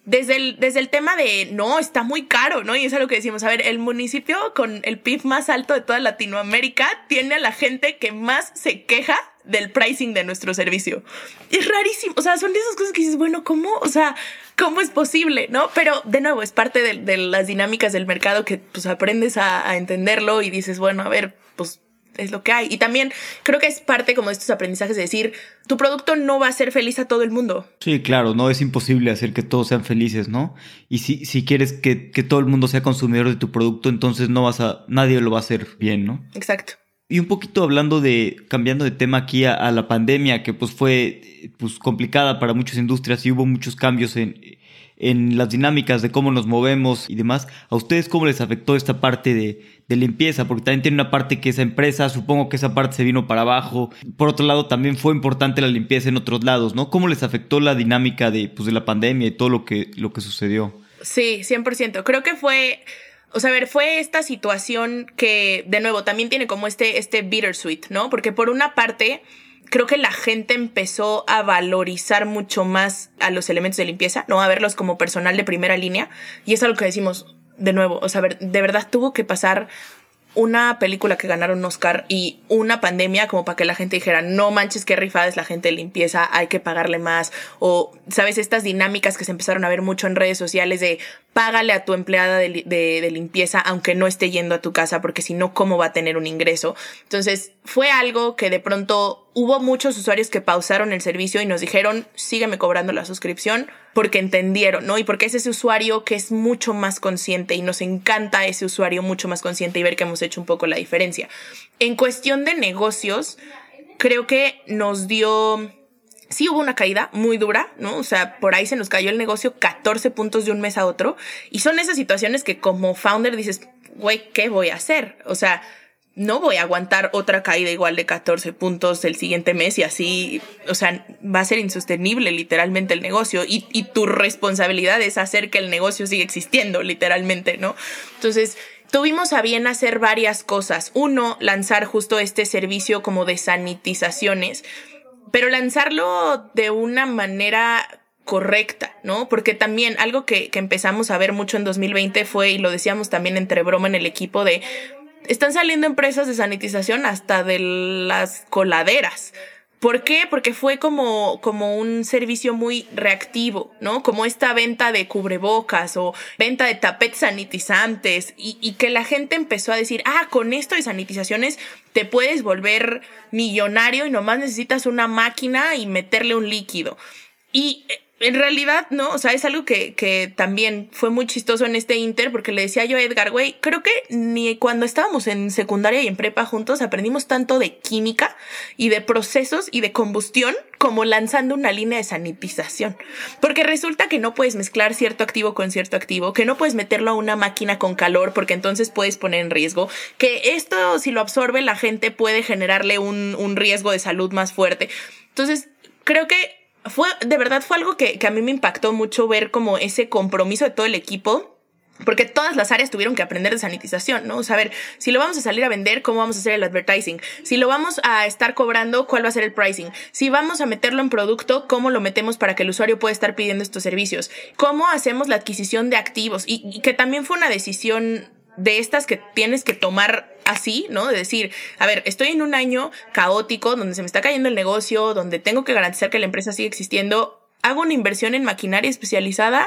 desde el, desde el tema de, no, está muy caro, ¿no? Y es algo que decimos, a ver, el municipio con el PIB más alto de toda Latinoamérica tiene a la gente que más se queja del pricing de nuestro servicio. Es rarísimo, o sea, son de esas cosas que dices, bueno, ¿cómo? O sea, ¿cómo es posible? ¿No? Pero de nuevo, es parte de, las dinámicas del mercado que pues aprendes a, a entenderlo y dices, bueno, a ver, pues es lo que hay. Y también creo que es parte como de estos aprendizajes de decir, tu producto no va a ser feliz a todo el mundo. Sí, claro, no es imposible hacer que todos sean felices, ¿no? Y si, si quieres que, que todo el mundo sea consumidor de tu producto, entonces no vas a, nadie lo va a hacer bien, ¿no? Exacto. Y un poquito hablando de, cambiando de tema aquí a, la pandemia, que pues fue pues complicada para muchas industrias y hubo muchos cambios en, en las dinámicas de cómo nos movemos y demás. ¿A ustedes cómo les afectó esta parte de, de, limpieza? Porque también tiene una parte que esa empresa, supongo que esa parte se vino para abajo. Por otro lado, también fue importante la limpieza en otros lados, ¿no? ¿Cómo les afectó la dinámica de, pues, de la pandemia y todo lo que, lo que sucedió? Sí, 100%. Creo que fue... O sea, a ver, fue esta situación que, de nuevo, también tiene como este, este bittersweet, ¿no? Porque por una parte creo que la gente empezó a valorizar mucho más a los elementos de limpieza, no a verlos como personal de primera línea. Y es algo que decimos de nuevo, o sea, de verdad tuvo que pasar una película que ganaron Oscar y una pandemia como para que la gente dijera, no manches, qué rifada es la gente de limpieza, hay que pagarle más. O, ¿sabes? Estas dinámicas que se empezaron a ver mucho en redes sociales de págale a tu empleada de, de, de limpieza aunque no esté yendo a tu casa porque si no, ¿cómo va a tener un ingreso? Entonces, fue algo que de pronto hubo muchos usuarios que pausaron el servicio y nos dijeron, sígueme cobrando la suscripción porque entendieron, ¿no? Y porque es ese usuario que es mucho más consciente y nos encanta ese usuario mucho más consciente y ver que hemos hecho un poco la diferencia. En cuestión de negocios, creo que nos dio sí hubo una caída muy dura, ¿no? O sea, por ahí se nos cayó el negocio 14 puntos de un mes a otro. Y son esas situaciones que como founder dices, güey, ¿qué voy a hacer? O sea, no voy a aguantar otra caída igual de 14 puntos el siguiente mes y así, o sea, va a ser insostenible literalmente el negocio y, tu responsabilidad es hacer que el negocio siga existiendo literalmente, ¿no? Entonces, tuvimos a bien hacer varias cosas. Uno, lanzar justo este servicio como de sanitizaciones, pero lanzarlo de una manera correcta, ¿no? Porque también algo que, que, empezamos a ver mucho en 2020 fue, y lo decíamos también entre broma en el equipo, de están saliendo empresas de sanitización hasta de las coladeras. ¿Por qué? Porque fue como, como un servicio muy reactivo, ¿no? Como esta venta de cubrebocas o venta de tapetes sanitizantes y, y, que la gente empezó a decir, ah, con esto de sanitizaciones te puedes volver millonario y nomás necesitas una máquina y meterle un líquido. Y eh, en realidad, no, o sea, es algo que, que, también fue muy chistoso en este Inter, porque le decía yo a Edgar, güey, creo que ni cuando estábamos en secundaria y en prepa juntos aprendimos tanto de química y de procesos y de combustión como lanzando una línea de sanitización. Porque resulta que no puedes mezclar cierto activo con cierto activo, que no puedes meterlo a una máquina con calor, porque entonces puedes poner en riesgo, que esto, si lo absorbe la gente, puede generarle un, un riesgo de salud más fuerte. Entonces, creo que fue, de verdad fue algo que, que a mí me impactó mucho ver como ese compromiso de todo el equipo porque todas las áreas tuvieron que aprender de sanitización, ¿no? O sea, ver, si lo vamos a salir a vender, ¿cómo vamos a hacer el advertising? Si lo vamos a estar cobrando, ¿cuál va a ser el pricing? Si vamos a meterlo en producto, ¿cómo lo metemos para que el usuario pueda estar pidiendo estos servicios? ¿Cómo hacemos la adquisición de activos? Y que también fue una decisión de estas que tienes que tomar así, ¿no? De decir, a ver, estoy en un año caótico donde se me está cayendo el negocio, donde tengo que garantizar que la empresa sigue existiendo. Hago una inversión en maquinaria especializada,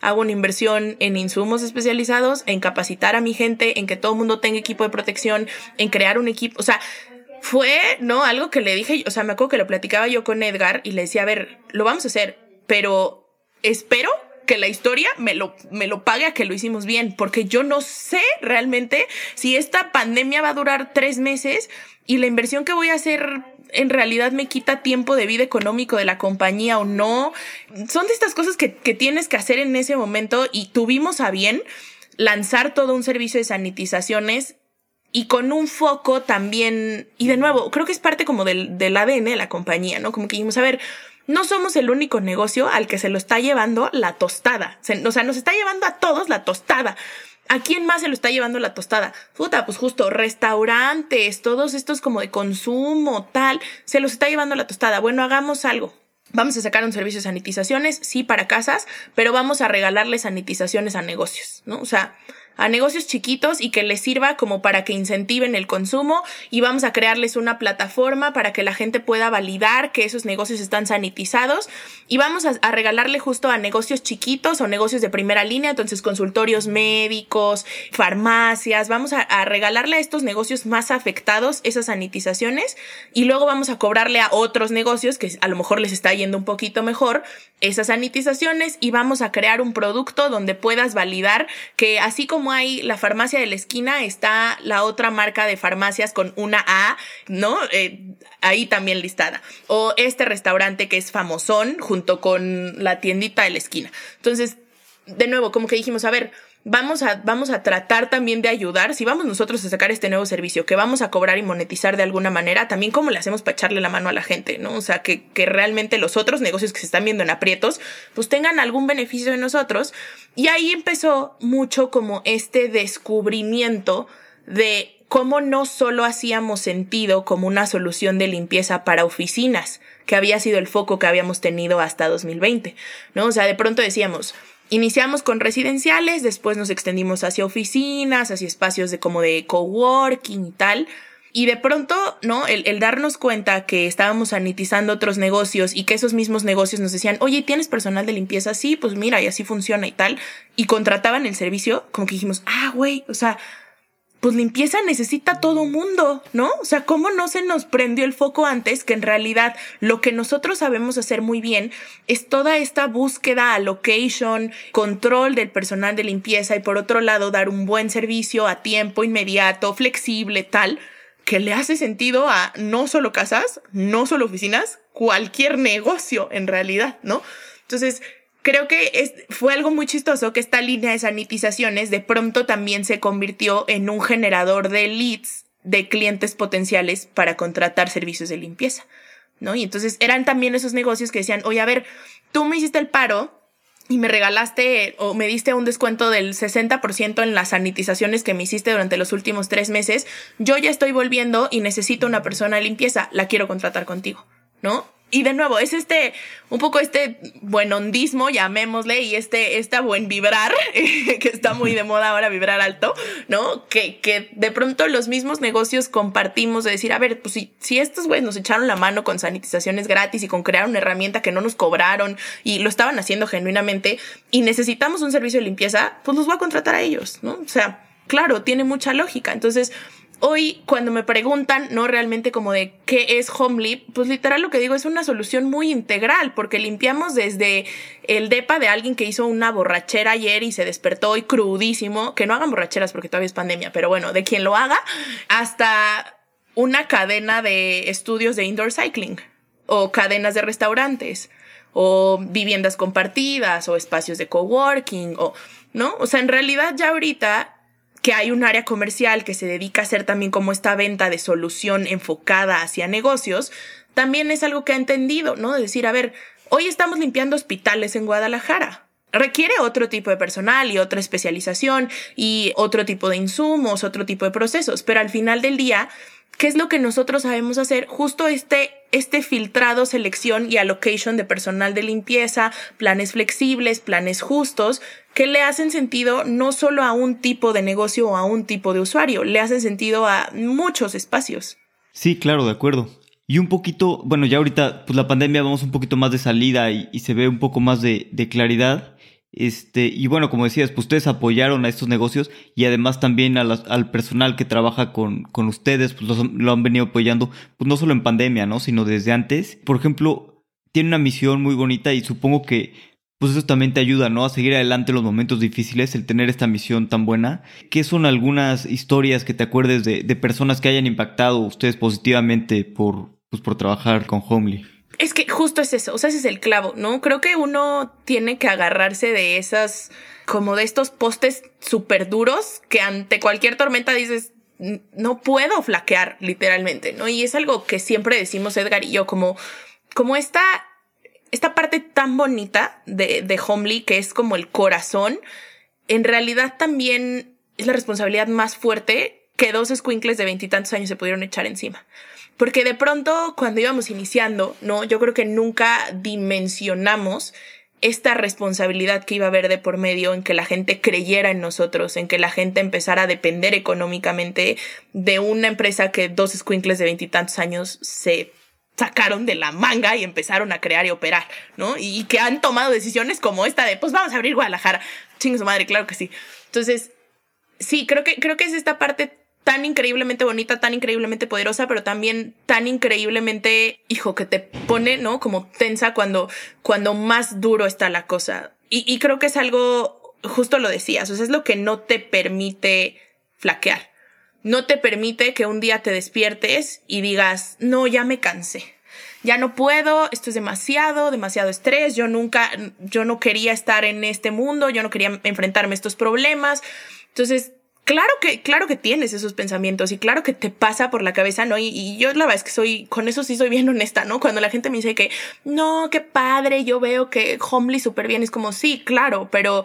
hago una inversión en insumos especializados, en capacitar a mi gente, en que todo el mundo tenga equipo de protección, en crear un equipo, o sea, fue, ¿no? Algo que le dije, o sea, me acuerdo que lo platicaba yo con Edgar y le decía, a ver, lo vamos a hacer, pero espero que la historia me lo, me lo pague a que lo hicimos bien, porque yo no sé realmente si esta pandemia va a durar tres meses y la inversión que voy a hacer en realidad me quita tiempo de vida económico de la compañía o no. Son de estas cosas que, que tienes que hacer en ese momento y tuvimos a bien lanzar todo un servicio de sanitizaciones y con un foco también, y de nuevo, creo que es parte como del, del ADN de la compañía, ¿no? Como que dijimos, a ver, no somos el único negocio al que se lo está llevando la tostada. o sea, nos está llevando a todos la tostada. ¿A quién más se lo está llevando la tostada? Puta, pues justo restaurantes, todos estos como de consumo, tal, se los está llevando la tostada. Bueno, hagamos algo. Vamos a sacar un servicio de sanitizaciones, sí, para casas, pero vamos a regalarle sanitizaciones a negocios, ¿no? O sea, a negocios chiquitos y que les sirva como para que incentiven el consumo y vamos a crearles una plataforma para que la gente pueda validar que esos negocios están sanitizados y vamos a, regalarle justo a negocios chiquitos o negocios de primera línea, entonces consultorios médicos, farmacias, vamos a, regalarle a estos negocios más afectados esas sanitizaciones y luego vamos a cobrarle a otros negocios que a lo mejor les está yendo un poquito mejor esas sanitizaciones y vamos a crear un producto donde puedas validar que así como hay la farmacia de la esquina, está la otra marca de farmacias con una A, ¿no? Eh, ahí también listada. O este restaurante que es famosón junto con la tiendita de la esquina. Entonces, de nuevo, como que dijimos, a ver, vamos a, vamos a tratar también de ayudar, si vamos nosotros a sacar este nuevo servicio, que vamos a cobrar y monetizar de alguna manera, también cómo le hacemos para echarle la mano a la gente, ¿no? O sea, que, que realmente los otros negocios que se están viendo en aprietos, pues tengan algún beneficio de nosotros. Y ahí empezó mucho como este descubrimiento de cómo no solo hacíamos sentido como una solución de limpieza para oficinas, que había sido el foco que habíamos tenido hasta 2020, ¿no? O sea, de pronto decíamos, Iniciamos con residenciales, después nos extendimos hacia oficinas, hacia espacios de como de coworking y tal. Y de pronto, ¿no? El, el, darnos cuenta que estábamos sanitizando otros negocios y que esos mismos negocios nos decían, oye, ¿tienes personal de limpieza? Sí, pues mira, y así funciona y tal. Y contrataban el servicio, como que dijimos, ah, güey, o sea, pues limpieza necesita todo mundo, ¿no? O sea, ¿cómo no se nos prendió el foco antes que en realidad lo que nosotros sabemos hacer muy bien es toda esta búsqueda, allocation, control del personal de limpieza y por otro lado dar un buen servicio a tiempo inmediato, flexible, tal, que le hace sentido a no solo casas, no solo oficinas, cualquier negocio en realidad, ¿no? Entonces, creo que es, fue algo muy chistoso que esta línea de sanitizaciones de pronto también se convirtió en un generador de leads de clientes potenciales para contratar servicios de limpieza, ¿no? Y entonces eran también esos negocios que decían, oye, a ver, tú me hiciste el paro y me regalaste o me diste un descuento del 60% en las sanitizaciones que me hiciste durante los últimos tres meses, yo ya estoy volviendo y necesito una persona de limpieza, la quiero contratar contigo, ¿no? Y de nuevo, es este, un poco este buen hondismo, llamémosle, y este, esta buen vibrar, que está muy de moda ahora vibrar alto, ¿no? Que, que de pronto los mismos negocios compartimos de decir, a ver, pues si, si estos güeyes nos echaron la mano con sanitizaciones gratis y con crear una herramienta que no nos cobraron y lo estaban haciendo genuinamente y necesitamos un servicio de limpieza, pues los voy a contratar a ellos, ¿no? O sea, claro, tiene mucha lógica. Entonces, hoy cuando me preguntan, no realmente como de qué es Homely, pues literal lo que digo es una solución muy integral, porque limpiamos desde el depa de alguien que hizo una borrachera ayer y se despertó hoy crudísimo, que no hagan borracheras porque todavía es pandemia, pero bueno, de quien lo haga, hasta una cadena de estudios de indoor cycling o cadenas de restaurantes o viviendas compartidas o espacios de coworking o no, o sea, en realidad ya ahorita que hay un área comercial que se dedica a hacer también como esta venta de solución enfocada hacia negocios, también es algo que ha entendido, ¿no? De decir, a ver, hoy estamos limpiando hospitales en Guadalajara. Requiere otro tipo de personal y otra especialización y otro tipo de insumos, otro tipo de procesos, pero al final del día ¿Qué es lo que nosotros sabemos hacer? Justo este, este filtrado, selección y allocation de personal de limpieza, planes flexibles, planes justos, que le hacen sentido no solo a un tipo de negocio o a un tipo de usuario, le hacen sentido a muchos espacios. Sí, claro, de acuerdo. Y un poquito, bueno, ya ahorita, pues la pandemia vamos un poquito más de salida y, se ve un poco más de, de claridad. Este, y bueno, como decías, pues ustedes apoyaron a estos negocios y además también al personal que trabaja con, con ustedes, pues lo han venido apoyando, pues no solo en pandemia, ¿no? Sino desde antes. Por ejemplo, tiene una misión muy bonita y supongo que pues eso también te ayuda, ¿no? A seguir adelante en los momentos difíciles, el tener esta misión tan buena. ¿Qué son algunas historias que te acuerdes de, de personas que hayan impactado ustedes positivamente por, pues, por trabajar con Homely? Es que justo es eso, o sea, ese es el clavo, ¿no? Creo que uno tiene que agarrarse de esas, como de estos postes súper duros que ante cualquier tormenta dices, no puedo flaquear, literalmente, ¿no? Y es algo que siempre decimos Edgar y yo, como, como esta, esta parte tan bonita de, de Homely, que es como el corazón, en realidad también es la responsabilidad más fuerte que dos squinkles de veintitantos años se pudieron echar encima. Porque de pronto, cuando íbamos iniciando, ¿no? Yo creo que nunca dimensionamos esta responsabilidad que iba a haber de por medio en que la gente creyera en nosotros, en que la gente empezara a depender económicamente de una empresa que dos squinkles de veintitantos años se sacaron de la manga y empezaron a crear y operar, ¿no? Y que han tomado decisiones como esta de, pues vamos a abrir Guadalajara. Chingue su madre, claro que sí. Entonces, sí, creo que, creo que es esta parte tan increíblemente bonita, tan increíblemente poderosa, pero también tan increíblemente, hijo, que te pone, ¿no? Como tensa cuando, cuando más duro está la cosa. Y, y creo que es algo, justo lo decías, o es lo que no te permite flaquear. No te permite que un día te despiertes y digas, no, ya me cansé. Ya no puedo, esto es demasiado, demasiado estrés, yo nunca, yo no quería estar en este mundo, yo no quería enfrentarme a estos problemas. Entonces, claro que, claro que tienes esos pensamientos y claro que te pasa por la cabeza, ¿no? Y, yo la verdad es que soy, con eso sí soy bien honesta, ¿no? Cuando la gente me dice que, no, qué padre, yo veo que Homely súper bien, es como, sí, claro, pero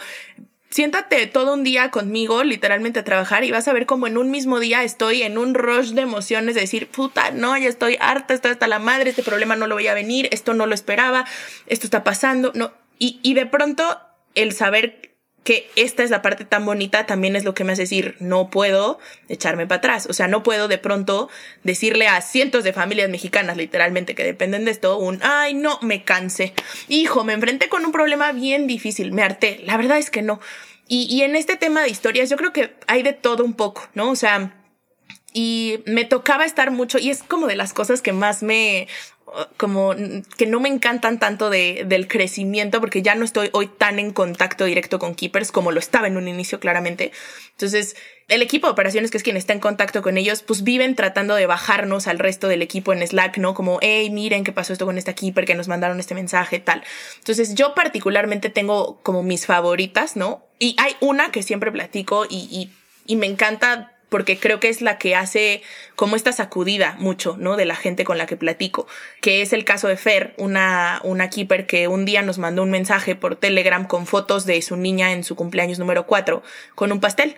siéntate todo un día conmigo, literalmente a trabajar y vas a ver como en un mismo día estoy en un rush de emociones de decir, puta, no, ya estoy harta, estoy hasta la madre, este problema no lo voy a venir, esto no lo esperaba, esto está pasando, no. Y, y de pronto el saber que esta es la parte tan bonita, también es lo que me hace decir, no puedo echarme para atrás. O sea, no puedo de pronto decirle a cientos de familias mexicanas, literalmente, que dependen de esto, un, ay, no, me cansé. Hijo, me enfrenté con un problema bien difícil, me harté. La verdad es que no. Y, y en este tema de historias, yo creo que hay de todo un poco, ¿no? O sea, y me tocaba estar mucho y es como de las cosas que más me como que no me encantan tanto de, del crecimiento porque ya no estoy hoy tan en contacto directo con keepers como lo estaba en un inicio claramente. Entonces, el equipo de operaciones, que es quien está en contacto con ellos, pues viven tratando de bajarnos al resto del equipo en Slack, ¿no? Como, hey, miren qué pasó esto con esta keeper, que nos mandaron este mensaje, tal. Entonces, yo particularmente tengo como mis favoritas, ¿no? Y hay una que siempre platico y, y, y me encanta porque creo que es la que hace como esta sacudida mucho, ¿no? De la gente con la que platico, que es el caso de Fer, una, una keeper que un día nos mandó un mensaje por Telegram con fotos de su niña en su cumpleaños número 4 con un pastel.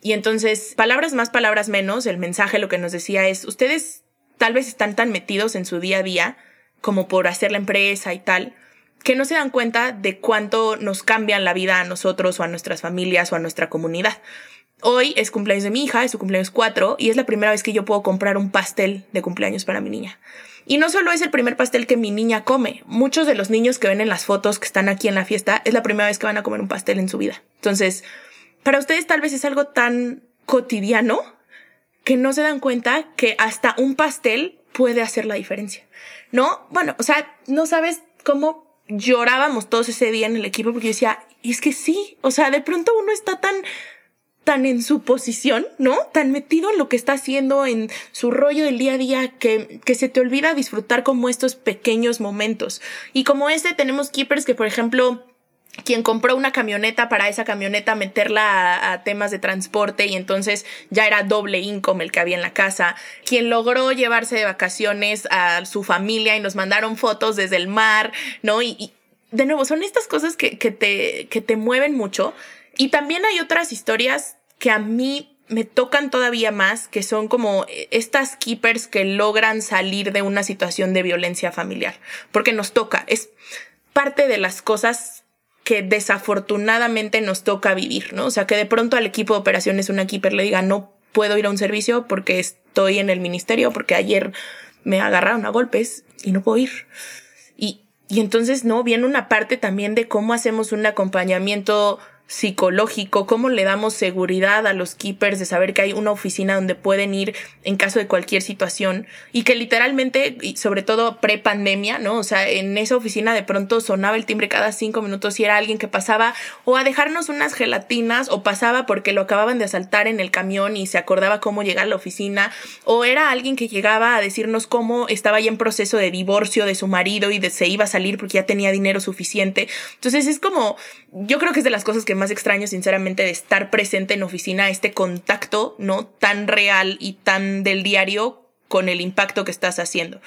Y entonces, palabras más, palabras menos, el mensaje lo que nos decía es, ustedes tal vez están tan metidos en su día a día como por hacer la empresa y tal, que no se dan cuenta de cuánto nos cambian la vida a nosotros o a nuestras familias o a nuestra comunidad. Hoy es cumpleaños de mi hija, es su cumpleaños 4 y es la primera vez que yo puedo comprar un pastel de cumpleaños para mi niña. Y no solo es el primer pastel que mi niña come, muchos de los niños que ven en las fotos que están aquí en la fiesta es la primera vez que van a comer un pastel en su vida. Entonces, para ustedes tal vez es algo tan cotidiano que no se dan cuenta que hasta un pastel puede hacer la diferencia. ¿No? Bueno, o sea, no sabes cómo llorábamos todos ese día en el equipo porque yo decía, es que sí, o sea, de pronto uno está tan tan en su posición, ¿no? Tan metido en lo que está haciendo, en su rollo del día a día, que, que se te olvida disfrutar como estos pequeños momentos. Y como este, tenemos keepers que, por ejemplo, quien compró una camioneta para esa camioneta meterla a, temas de transporte y entonces ya era doble income el que había en la casa, quien logró llevarse de vacaciones a su familia y nos mandaron fotos desde el mar, ¿no? Y, y de nuevo, son estas cosas que, que, te, que te mueven mucho y también hay otras historias que a mí me tocan todavía más, que son como estas keepers que logran salir de una situación de violencia familiar, porque nos toca, es parte de las cosas que desafortunadamente nos toca vivir, ¿no? O sea, que de pronto al equipo de operaciones una keeper le diga, no puedo ir a un servicio porque estoy en el ministerio, porque ayer me agarraron a golpes y no puedo ir. Y, y entonces, no, viene una parte también de cómo hacemos un acompañamiento psicológico, cómo le damos seguridad a los keepers de saber que hay una oficina donde pueden ir en caso de cualquier situación y que literalmente, y sobre todo pre-pandemia, ¿no? O sea, en esa oficina de pronto sonaba el timbre cada cinco minutos y era alguien que pasaba o a dejarnos unas gelatinas o pasaba porque lo acababan de asaltar en el camión y se acordaba cómo llegar a la oficina o era alguien que llegaba a decirnos cómo estaba ya en proceso de divorcio de su marido y de se iba a salir porque ya tenía dinero suficiente. Entonces es como, yo creo que es de las cosas que más extraño, sinceramente, de estar presente en oficina, este contacto, ¿no? Tan real y tan del diario con el impacto que estás haciendo.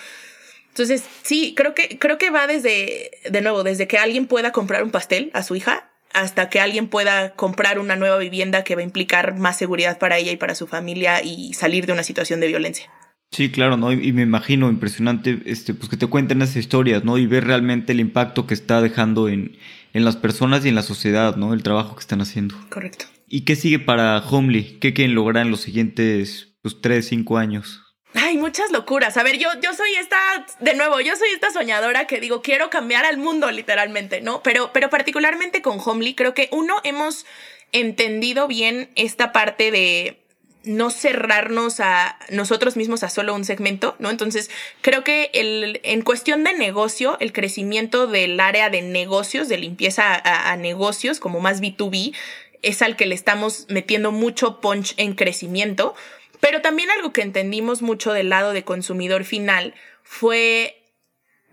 Entonces, sí, creo que, creo que va desde, de nuevo, desde que alguien pueda comprar un pastel a su hija hasta que alguien pueda comprar una nueva vivienda que va a implicar más seguridad para ella y para su familia y salir de una situación de violencia. Sí, claro, ¿no? Y, me imagino impresionante, este, pues que te cuenten esas historias, ¿no? Y ver realmente el impacto que está dejando en, en las personas y en la sociedad, ¿no? El trabajo que están haciendo. Correcto. ¿Y qué sigue para Homely? ¿Qué quieren lograr en los siguientes pues, tres, cinco años? Ay, muchas locuras. A ver, yo, yo soy esta, de nuevo, yo soy esta soñadora que digo, quiero cambiar al mundo literalmente, ¿no? Pero, pero particularmente con Homely, creo que uno hemos entendido bien esta parte de no cerrarnos a nosotros mismos a solo un segmento, ¿no? Entonces, creo que el, en cuestión de negocio, el crecimiento del área de negocios, de limpieza a, a negocios, como más B2B, es al que le estamos metiendo mucho punch en crecimiento. Pero también algo que entendimos mucho del lado de consumidor final fue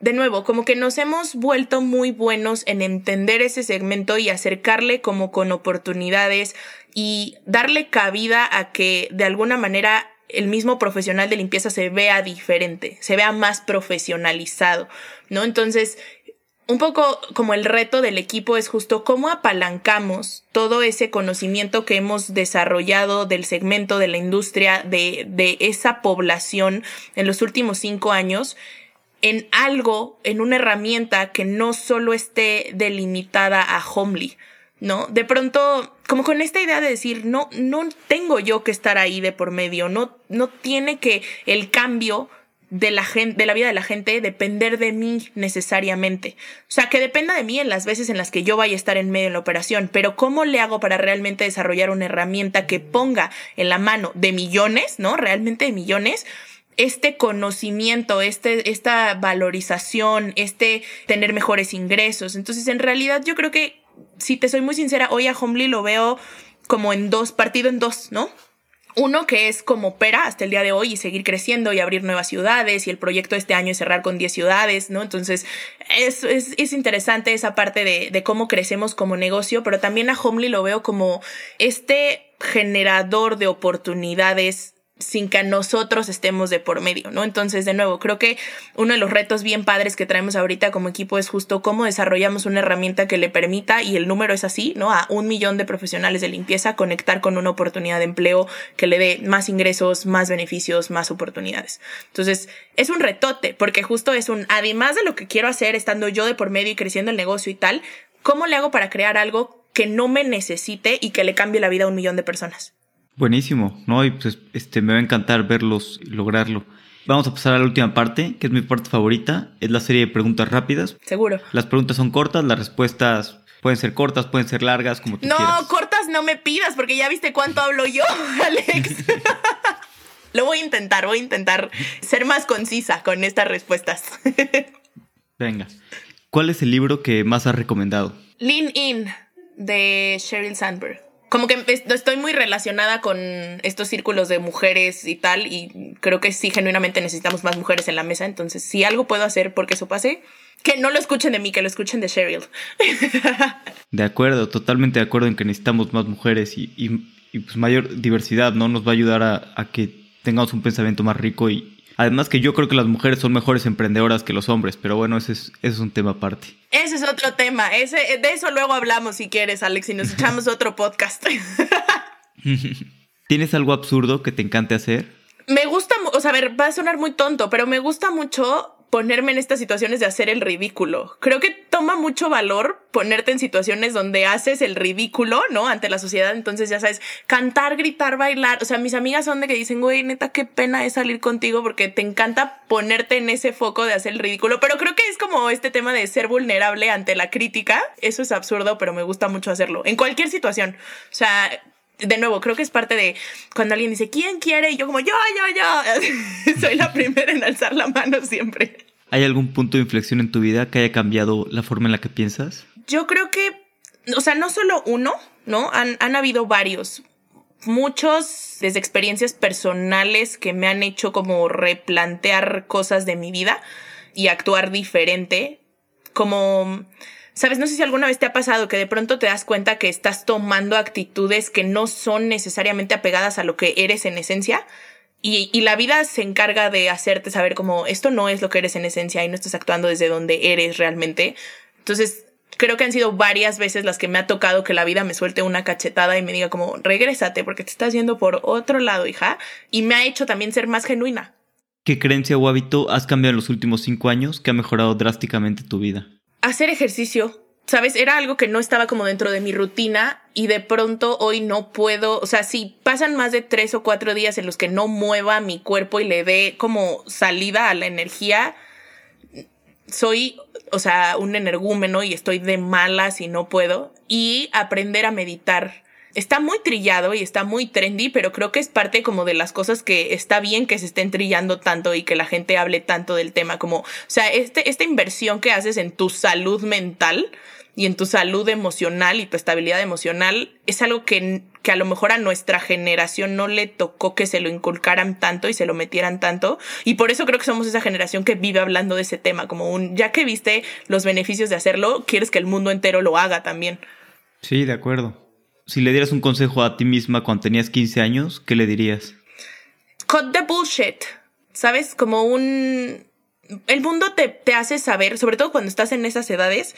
de nuevo, como que nos hemos vuelto muy buenos en entender ese segmento y acercarle como con oportunidades y darle cabida a que de alguna manera el mismo profesional de limpieza se vea diferente, se vea más profesionalizado, ¿no? Entonces, un poco como el reto del equipo es justo cómo apalancamos todo ese conocimiento que hemos desarrollado del segmento de la industria, de, de esa población en los últimos cinco años en algo, en una herramienta que no solo esté delimitada a Homely, ¿no? De pronto, como con esta idea de decir, no, no tengo yo que estar ahí de por medio, no, no tiene que el cambio de la gente, de la vida de la gente depender de mí necesariamente. O sea, que dependa de mí en las veces en las que yo vaya a estar en medio de la operación, pero ¿cómo le hago para realmente desarrollar una herramienta que ponga en la mano de millones, ¿no? Realmente de millones este conocimiento, este, esta valorización, este tener mejores ingresos. Entonces, en realidad, yo creo que, si te soy muy sincera, hoy a Homely lo veo como en dos, partido en dos, ¿no? Uno que es como opera hasta el día de hoy y seguir creciendo y abrir nuevas ciudades y el proyecto este año es cerrar con 10 ciudades, ¿no? Entonces es, es, es interesante esa parte de, de, cómo crecemos como negocio, pero también a Homely lo veo como este generador de oportunidades sin que nosotros estemos de por medio, ¿no? Entonces, de nuevo, creo que uno de los retos bien padres que traemos ahorita como equipo es justo cómo desarrollamos una herramienta que le permita, y el número es así, ¿no? A un millón de profesionales de limpieza conectar con una oportunidad de empleo que le dé más ingresos, más beneficios, más oportunidades. Entonces, es un retote, porque justo es un, además de lo que quiero hacer estando yo de por medio y creciendo el negocio y tal, ¿cómo le hago para crear algo que no me necesite y que le cambie la vida a un millón de personas? Buenísimo, ¿no? Y pues este, me va a encantar verlos y lograrlo. Vamos a pasar a la última parte, que es mi parte favorita. Es la serie de preguntas rápidas. Seguro. Las preguntas son cortas, las respuestas pueden ser cortas, pueden ser largas, como tú no, quieras. No, cortas no me pidas, porque ya viste cuánto hablo yo, Alex. Lo voy a intentar, voy a intentar ser más concisa con estas respuestas. Venga. ¿Cuál es el libro que más has recomendado? Lean In, de Sheryl Sandberg como que estoy muy relacionada con estos círculos de mujeres y tal, y creo que sí, genuinamente necesitamos más mujeres en la mesa, entonces si algo puedo hacer porque eso pase, que no lo escuchen de mí, que lo escuchen de Cheryl. De acuerdo, totalmente de acuerdo en que necesitamos más mujeres y, y, pues mayor diversidad, ¿no? Nos va a ayudar a, a que tengamos un pensamiento más rico y, Además que yo creo que las mujeres son mejores emprendedoras que los hombres, pero bueno, ese es, ese es un tema aparte. Ese es otro tema, ese, de eso luego hablamos si quieres, Alex, y nos echamos otro podcast. ¿Tienes algo absurdo que te encante hacer? Me gusta, o sea, a ver, va a sonar muy tonto, pero me gusta mucho ponerme en estas situaciones de hacer el ridículo. Creo que toma mucho valor ponerte en situaciones donde haces el ridículo, ¿no? Ante la sociedad. Entonces, ya sabes, cantar, gritar, bailar. O sea, mis amigas son de que dicen, güey, neta, qué pena es salir contigo porque te encanta ponerte en ese foco de hacer el ridículo. Pero creo que es como este tema de ser vulnerable ante la crítica. Eso es absurdo, pero me gusta mucho hacerlo. En cualquier situación. O sea, de nuevo, creo que es parte de cuando alguien dice, ¿quién quiere? Y yo como, yo, yo, yo. Soy la primera en alzar la mano siempre. ¿Hay algún punto de inflexión en tu vida que haya cambiado la forma en la que piensas? Yo creo que, o sea, no solo uno, ¿no? Han, han habido varios. Muchos desde experiencias personales que me han hecho como replantear cosas de mi vida y actuar diferente. Como Sabes, no sé si alguna vez te ha pasado que de pronto te das cuenta que estás tomando actitudes que no son necesariamente apegadas a lo que eres en esencia. Y, la vida se encarga de hacerte saber como esto no es lo que eres en esencia y no estás actuando desde donde eres realmente. Entonces, creo que han sido varias veces las que me ha tocado que la vida me suelte una cachetada y me diga como, regrésate porque te estás yendo por otro lado, hija. Y me ha hecho también ser más genuina. ¿Qué creencia o hábito has cambiado en los últimos cinco años que ha mejorado drásticamente tu vida? Hacer ejercicio. ¿Sabes? Era algo que no estaba como dentro de mi rutina y de pronto hoy no puedo, o sea, si pasan más de tres o cuatro días en los que no mueva mi cuerpo y le dé como salida a la energía, soy, o sea, un energúmeno y estoy de malas y no puedo. Y aprender a meditar está muy trillado y está muy trendy, pero creo que es parte como de las cosas que está bien que se estén trillando tanto y que la gente hable tanto del tema, como, o sea, este, esta inversión que haces en tu salud mental y en tu salud emocional y tu estabilidad emocional es algo que, que a lo mejor a nuestra generación no le tocó que se lo inculcaran tanto y se lo metieran tanto. Y por eso creo que somos esa generación que vive hablando de ese tema, como un, ya que viste los beneficios de hacerlo, quieres que el mundo entero lo haga también. Sí, de acuerdo si le dieras un consejo a ti misma cuando tenías 15 años, ¿qué le dirías? Cut the bullshit. ¿Sabes? Como un... El mundo te, te hace saber, sobre todo cuando estás en esas edades,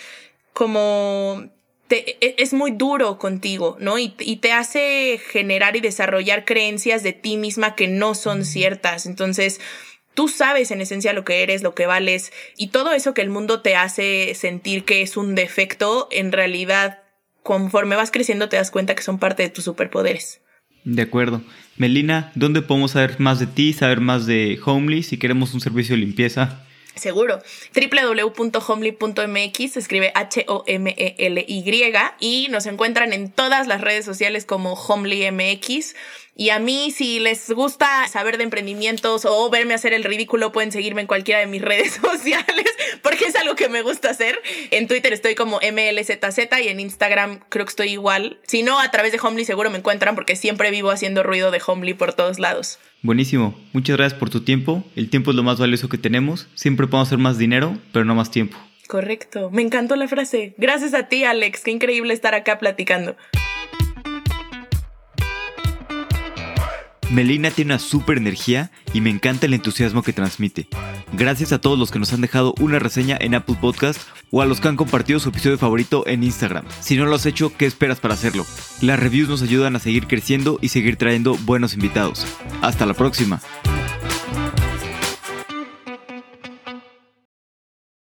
como te, e, es muy duro contigo, ¿no? Y, y, te hace generar y desarrollar creencias de ti misma que no son ciertas. Entonces, tú sabes en esencia lo que eres, lo que vales, y todo eso que el mundo te hace sentir que es un defecto, en realidad conforme vas creciendo te das cuenta que son parte de tus superpoderes. De acuerdo. Melina, ¿dónde podemos saber más de ti, saber más de Homely si queremos un servicio de limpieza? Seguro. www.homely.mx se escribe H-O-M-E-L-Y y nos encuentran en todas las redes sociales como HomelyMX. Y a mí, si les gusta saber de emprendimientos o verme hacer el ridículo, pueden seguirme en cualquiera de mis redes sociales, porque es algo que me gusta hacer. En Twitter estoy como MLZZ y en Instagram creo que estoy igual. Si no, a través de Homely seguro me encuentran porque siempre vivo haciendo ruido de Homely por todos lados. Buenísimo. Muchas gracias por tu tiempo. El tiempo es lo más valioso que tenemos. Siempre podemos hacer más dinero, pero no más tiempo. Correcto. Me encantó la frase. Gracias a ti, Alex. Qué increíble estar acá platicando. Melina tiene una super energía y me encanta el entusiasmo que transmite. Gracias a todos los que nos han dejado una reseña en Apple Podcast o a los que han compartido su episodio favorito en Instagram. Si no lo has hecho, ¿qué esperas para hacerlo? Las reviews nos ayudan a seguir creciendo y seguir trayendo buenos invitados. Hasta la próxima.